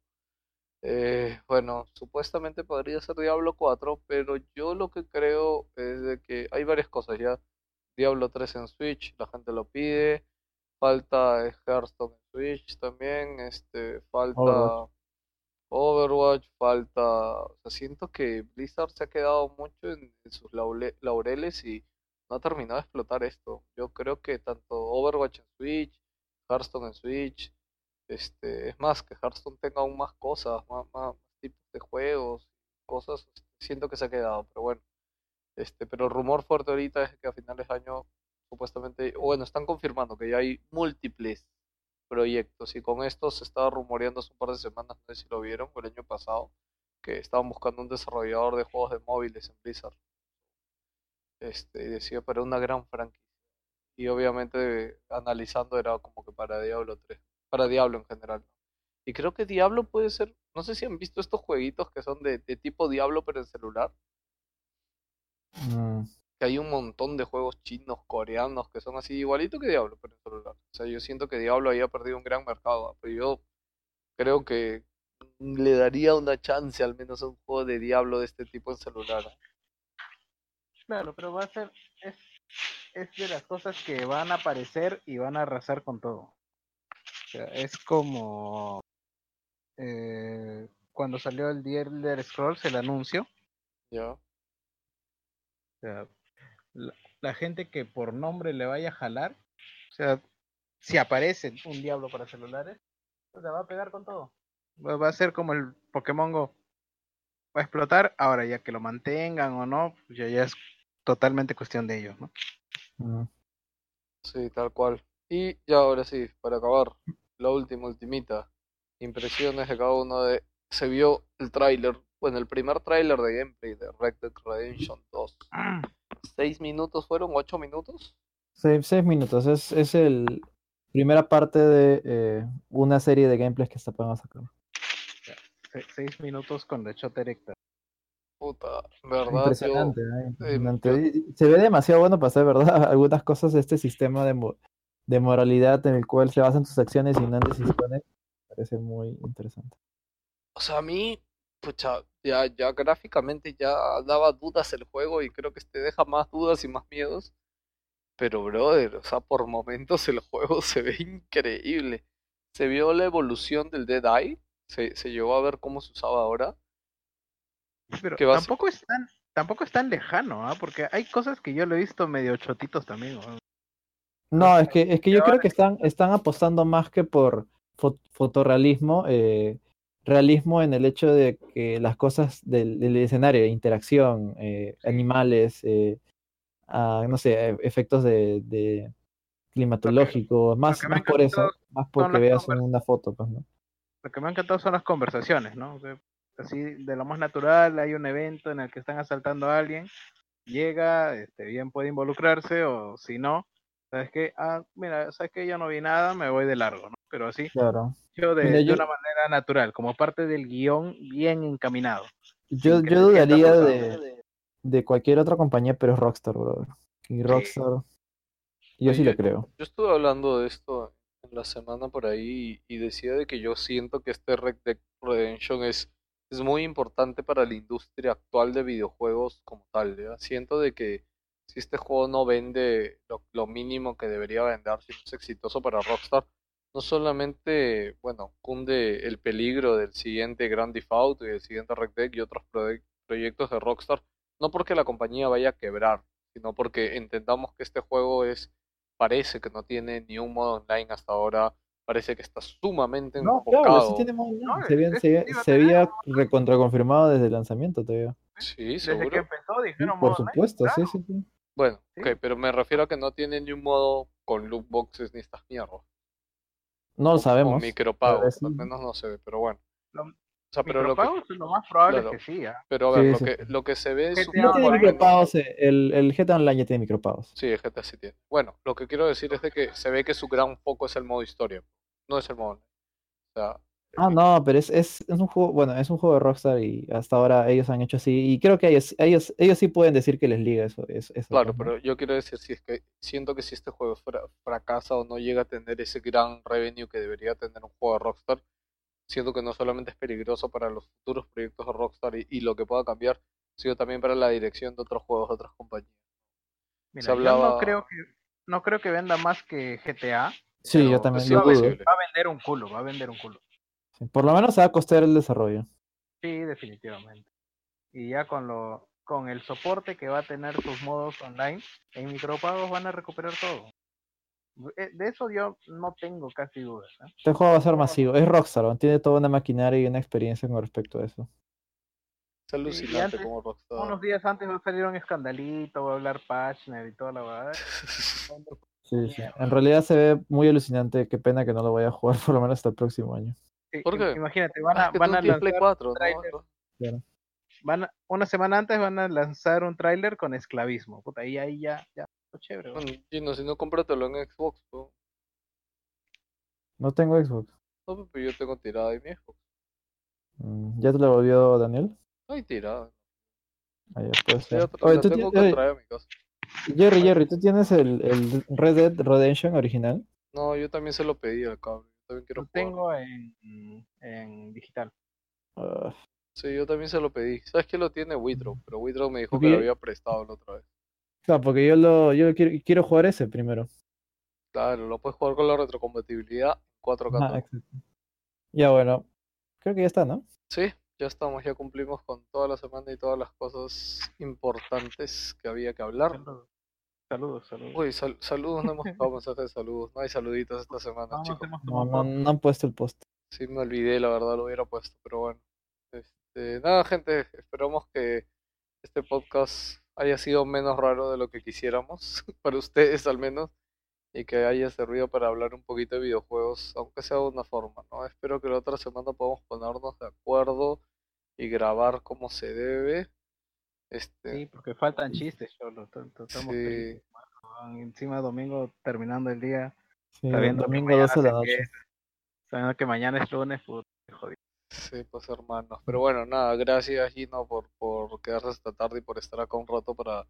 Eh, bueno, supuestamente podría ser Diablo 4, pero yo lo que creo es de que hay varias cosas ya. Diablo 3 en Switch, la gente lo pide. Falta Hearthstone en Switch también. Este, falta Overwatch. Overwatch, falta. O sea, siento que Blizzard se ha quedado mucho en, en sus laule- laureles y no ha terminado de explotar esto. Yo creo que tanto Overwatch en Switch, Hearthstone en Switch, este, es más, que Hearthstone tenga aún más cosas, más, más tipos de juegos, cosas, siento que se ha quedado, pero bueno. Este, pero el rumor fuerte ahorita es que a finales de año, supuestamente, bueno, están confirmando que ya hay múltiples proyectos y con esto se estaba rumoreando hace un par de semanas, no sé si lo vieron, el año pasado, que estaban buscando un desarrollador de juegos de móviles en Blizzard. Este, y decía para una gran franquicia. Y obviamente analizando era como que para Diablo 3, para Diablo en general. ¿no? Y creo que Diablo puede ser, no sé si han visto estos jueguitos que son de, de tipo Diablo pero en celular, Mm, que hay un montón de juegos chinos, coreanos que son así igualito que Diablo pero en celular. O sea, yo siento que Diablo ahí ha perdido un gran mercado, pero yo creo que le daría una chance al menos a un juego de Diablo de este tipo en celular. Claro, pero va a ser, es, es de las cosas que van a aparecer y van a arrasar con todo. O sea, es como eh, cuando salió el The Elder Scrolls, el anuncio. ¿Ya? O sea, la, la gente que por nombre le vaya a jalar, o sea, si aparece un diablo para celulares, pues la va a pegar con todo. Va, va a ser como el Pokémon Go. Va a explotar, ahora ya que lo mantengan o no, pues ya, ya es totalmente cuestión de ellos, ¿no? mm. Sí, tal cual. Y ya ahora sí, para acabar, la última, ultimita. Impresiones de cada uno de... Se vio el tráiler, bueno, el primer tráiler de gameplay de Red Dead Redemption 2. ¿Seis minutos fueron? ¿Ocho minutos? Seis, seis minutos, es, es el primera parte de eh, una serie de gameplays que se a sacar. Se- seis minutos con la chota erecta. Puta, ¿verdad? Yo- Impresionante, ¿eh? Impresionante. y Se ve demasiado bueno para ser verdad. Algunas cosas de este sistema de, mo- de moralidad en el cual se basan tus acciones y no en decisiones, parece muy interesante. O sea, a mí, pucha, ya, ya gráficamente ya daba dudas el juego y creo que este deja más dudas y más miedos. Pero, brother, o sea, por momentos el juego se ve increíble. Se vio la evolución del Dead Eye, se, se llegó a ver cómo se usaba ahora. Pero tampoco es tan, tampoco es tan lejano, ¿ah? Porque hay cosas que yo lo he visto medio chotitos también, ¿no? No, es que, es que yo creo que están, están apostando más que por fo- fotorrealismo, eh, realismo en el hecho de que las cosas del, del escenario, interacción, eh, animales, eh, ah, no sé, e- efectos de, de climatológicos, más, más por eso, más porque veas una foto, pues, ¿no? Lo que me ha encantado son las conversaciones, ¿no? O sea, así de lo más natural, hay un evento en el que están asaltando a alguien, llega, este, bien puede involucrarse o si no, sabes que, ah, mira, sabes que yo no vi nada, me voy de largo, ¿no? Pero así, Claro. yo de, Mira, de yo- una manera natural, como parte del guion bien encaminado. Yo, yo dudaría de, de cualquier otra compañía, pero es Rockstar, brother. Y Rockstar, yo sí le creo. Yo estuve hablando de esto en la semana por ahí y, y decía de que yo siento que este Red Dead Redemption es, es muy importante para la industria actual de videojuegos como tal. ¿ya? Siento de que si este juego no vende lo, lo mínimo que debería vender, si no es exitoso para Rockstar, no solamente, bueno, cunde el peligro del siguiente Grand Theft Auto y del siguiente Red Dead y otros proye- proyectos de Rockstar, no porque la compañía vaya a quebrar, sino porque entendamos que este juego es parece que no tiene ni un modo online hasta ahora, parece que está sumamente No, enfocado. claro, sí tiene modo online. No, se había, se se había recontraconfirmado desde el lanzamiento todavía. Sí, Desde seguro. que empezó Sí, dijeron por modo online, supuesto, sí, claro. sí, sí. Bueno, Sí. ok, pero me refiero a que no tiene ni un modo con loot boxes ni estas mierdas. No lo O- O sabemos. micropagos, sí. al menos no se ve, pero bueno. Lo- O sea, pero lo que, Micropagos, lo más probable claro. es que sí, ¿ah? pero a ver, Sí, lo sí. que, lo que se ve es No tiene Online. micropagos, eh, el, el GTA Online ya tiene micropagos. Sí, el GTA sí tiene. Bueno, lo que quiero decir es de que se ve que su gran foco es el modo historia, no es el modo online. O sea, Ah, no, pero es, es, es un juego, bueno, es un juego de Rockstar y hasta ahora ellos han hecho así. Y creo que ellos, ellos, ellos sí pueden decir que les liga eso. eso, eso, Claro, pues, pero yo quiero decir, si es que siento que si este juego fra- fracasa o no llega a tener ese gran revenue que debería tener un juego de Rockstar, siento que no solamente es peligroso para los futuros proyectos de Rockstar y, y lo que pueda cambiar, sino también para la dirección de otros juegos de otras compañías. Mira, Se yo no creo que no creo que venda más que GTA. Sí, yo también dudo. imposible. Va a vender un culo, va a vender un culo. Sí, Por lo menos se va a costear el desarrollo. Sí, definitivamente. Y ya con lo con el soporte que va a tener sus modos online, en micropagos van a recuperar todo. Eh, De eso yo no tengo casi dudas. ¿eh? Este juego va a ser masivo. Es Rockstar, tiene toda una maquinaria y una experiencia con respecto a eso. Es alucinante antes, como Rockstar. Unos días antes va a salir un escandalito, va a hablar Pachner y toda la verdad. Sí, sí. En realidad se ve muy alucinante. Qué pena que no lo voy a jugar por lo menos hasta el próximo año. ¿Por qué? Imagínate, van Ah, a, es que van a tienes Play lanzar 4, ¿no? tráiler. Claro. van a- una semana antes van a lanzar un tráiler con esclavismo. Puta, ahí, ahí ya, ya, chévere. ¿no? Bueno, Gino, si no, cómpratelo en Xbox. ¿no? No tengo Xbox. No, pero yo tengo tirada ahí mi Xbox. Mm, ¿Ya te lo volvió Daniel? No hay tirada. Ah, ya, puede Sí, la, Oye, la tú tengo que oye, traer a mi casa. Jerry, Jerry, ¿tú tienes el, el Red Dead Redemption original? No, yo también se lo pedí al cable. También quiero Lo jugar. tengo en, en digital. Ah, Sí, yo también se lo pedí. ¿Sabes que lo tiene Withdraw? Pero Withdraw me dijo que lo había prestado la otra vez. claro, porque yo lo yo quiero, quiero jugar ese primero. Claro, lo puedes jugar con la retrocompatibilidad 4K. Ajá, todo. exacto. Ya bueno, creo que ya está, ¿no? Sí, ya estamos, ya cumplimos con toda la semana y todas las cosas importantes que había que hablar. Saludos. saludos. Uy, sal- saludos, no hemos dejado mensajes de saludos. No hay saluditos esta semana, No, chicos. no han puesto el post. Sí, me olvidé, la verdad, lo hubiera puesto, pero bueno. Este, nada, gente, esperamos que este podcast haya sido menos raro de lo que quisiéramos, para ustedes al menos, y que haya servido para hablar un poquito de videojuegos, aunque sea de una forma, ¿no? Espero que la otra semana podamos ponernos de acuerdo y grabar como se debe. Este, Sí, porque faltan chistes, Cholo. Sí. Encima domingo terminando el día, Sí, sabiendo domingo mañana 12 de la noche. sabiendo que mañana es lunes, puta, jodido. Sí, pues hermanos. Pero bueno, nada, gracias Gino por, por quedarse hasta tarde y por estar acá un rato para,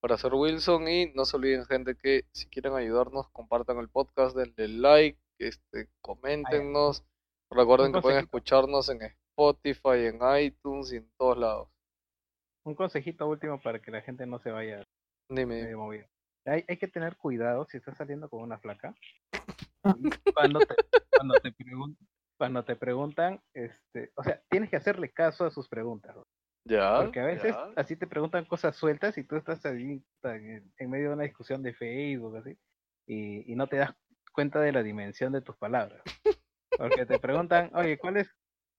para hacer Wilson. Y no se olviden, gente, que si quieren ayudarnos, compartan el podcast, denle like, este, coméntenos. Recuerden que pueden escucharnos en Spotify, en iTunes y en todos lados. Un consejito último para que la gente no se vaya Dime, medio movida. Hay, hay que tener cuidado si estás saliendo con una flaca. cuando te, cuando te pregun- cuando te preguntan, este, o sea, tienes que hacerle caso a sus preguntas. ¿no? ¿ya? Porque a veces ¿ya? así te preguntan cosas sueltas y tú estás ahí en medio de una discusión de Facebook así y, y no te das cuenta de la dimensión de tus palabras. Porque te preguntan, oye, ¿cuál es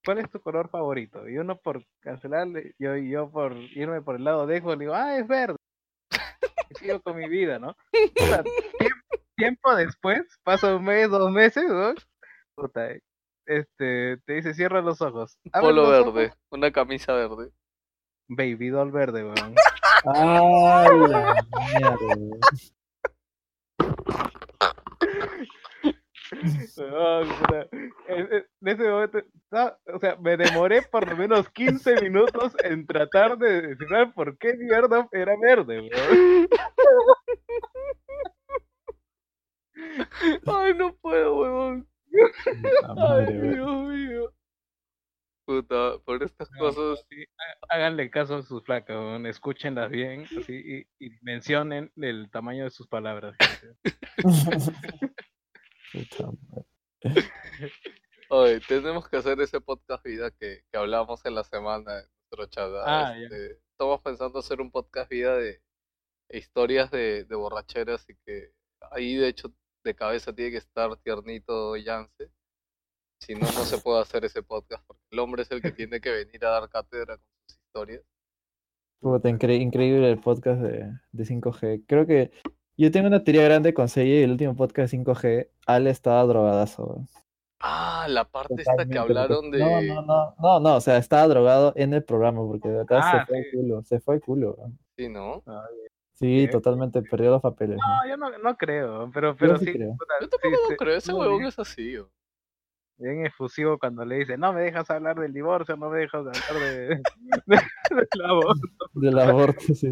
cuál es tu color favorito? Y uno por cancelarle, yo yo por irme por el lado de Xbox le digo, ah, es verde. Y sigo con mi vida, ¿no? Tiempo, tiempo después, pasa un mes, dos meses, ¿no? Puta, este, te dice cierra los ojos. Abre Polo los ojos, verde, una camisa verde. Baby doll verde, weón. Ay, la mierda. En- ese momento, o sea, me demoré por lo menos 15 minutos en tratar de descifrar por qué mierda era verde, weón. Ay, no puedo, huevón. Ay. Dios mío. Puta, por estas No, cosas. sí, há- háganle caso a sus placas, weón, escúchenlas bien así, y, y mencionen el tamaño de sus palabras. gente. Puta madre. Oye, tenemos que hacer ese podcast vida que, que hablamos en la semana en nuestro chat. ¿ah? Ah. Este, estamos pensando hacer un podcast vida de historias de, de borracheras y que ahí de hecho de cabeza tiene que estar tiernito Yance. Si no, no se puede hacer ese podcast porque el hombre es el que tiene que venir a dar cátedra con sus historias. Puta, incre- increíble el podcast de, de 5G. Creo que yo tengo una teoría grande con Seiya y el último podcast de 5G, Ale estaba drogadazo. Ah, la parte esta que Totalmente, hablaron de... No, no, no, no, no, o sea, estaba drogado en el programa porque de acá Ah, se fue sí. el culo, se fue el culo. weón. Sí, ¿no? Sí, ¿Qué? totalmente, perdió los papeles. ¿no? No, yo no, no creo, pero, pero sí sí, creo. puta, Yo tampoco sí, creo, ese no, huevón es así. ¿o? bien efusivo cuando le dice, no me dejas hablar del divorcio, no me dejas hablar de, de- del aborto, Del aborto, sí.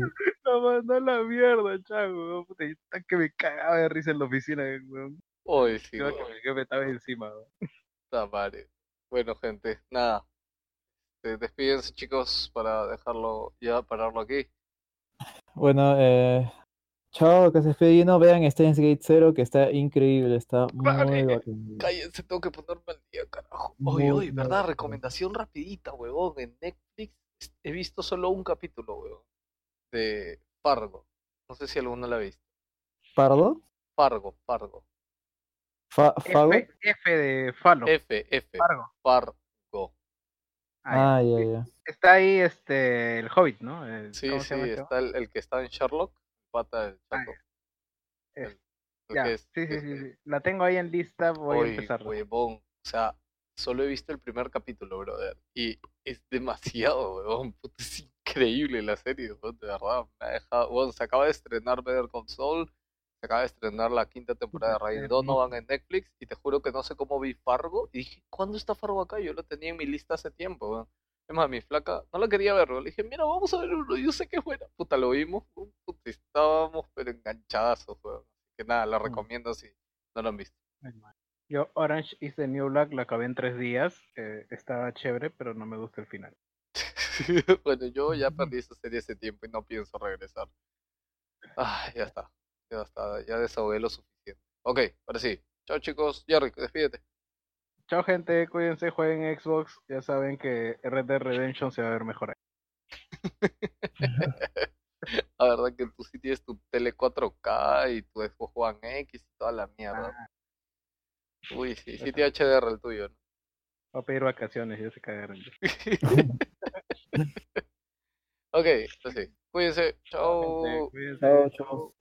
No mandó a la mierda, chavo, puta, y está que me cagaba de risa en la oficina, weón, Uy, sí, creo que mi jefe estaba encima, weón. Puta madre. Bueno, gente, nada. Eh, despídense, chicos, para dejarlo ya, pararlo aquí. Bueno, eh, chao, que se despide. Y no vean Steins Gate 0, que está increíble, está muy bacán. Cállense, tengo que ponerme al día, carajo. Oye, oye, ¿verdad? Recomendación rapidita, huevón. En Netflix he visto solo un capítulo, huevón. De Fargo. No sé si alguno la ha visto. ¿Pardo? Fargo, Fargo. Fa- ¿Fago? F, F de Falo, F, F. Fargo. Fargo. Ah, Ah, ya. ya. Está ahí este, el Hobbit, ¿no? El- Sí, ¿cómo sí, este está el, el que está en Sherlock, pata del Ah, chato. Es- El- Ya, es- sí, sí, que- sí, sí. La tengo ahí en lista, voy a empezar. huevón, o sea, solo he visto el primer capítulo, brother, y es demasiado, huevón, puta, es increíble la serie, de verdad, me ha dejado, huevón, se acaba de estrenar Better Saul, se acaba de estrenar la quinta temporada de qué Donovan en Netflix, y te juro que no sé cómo vi Fargo, y dije, ¿cuándo está Fargo acá? Yo lo tenía en mi lista hace tiempo, weón. Es más, mi flaca no la quería ver. Le dije, mira, vamos a ver uno, yo sé que es buena. Puta, lo vimos, puta, estábamos pero enganchadazos, weón. Que nada, la Mm. recomiendo si no lo han visto. Yo Orange is the New Black la acabé en tres días. eh, estaba chévere, pero no me gusta el final. bueno, yo ya perdí esa serie hace tiempo y no pienso regresar. Ah, ya está. Ya está. Ya desahogué lo suficiente. Ok, ahora sí. Chao chicos. Jerry, despídete. Chao gente, cuídense, jueguen Xbox. Ya saben que Red Dead Redemption se va a ver mejor ahí. La verdad que tú sí tienes tu tele 4K y tu Xbox One X y toda la mierda. Ah, Uy, sí, sí tiene HDR el tuyo, ¿no? voy a pedir vacaciones, ya se cagaron. ok, así. Cuídense. Chao. Gente, cuídense. Chao, chao.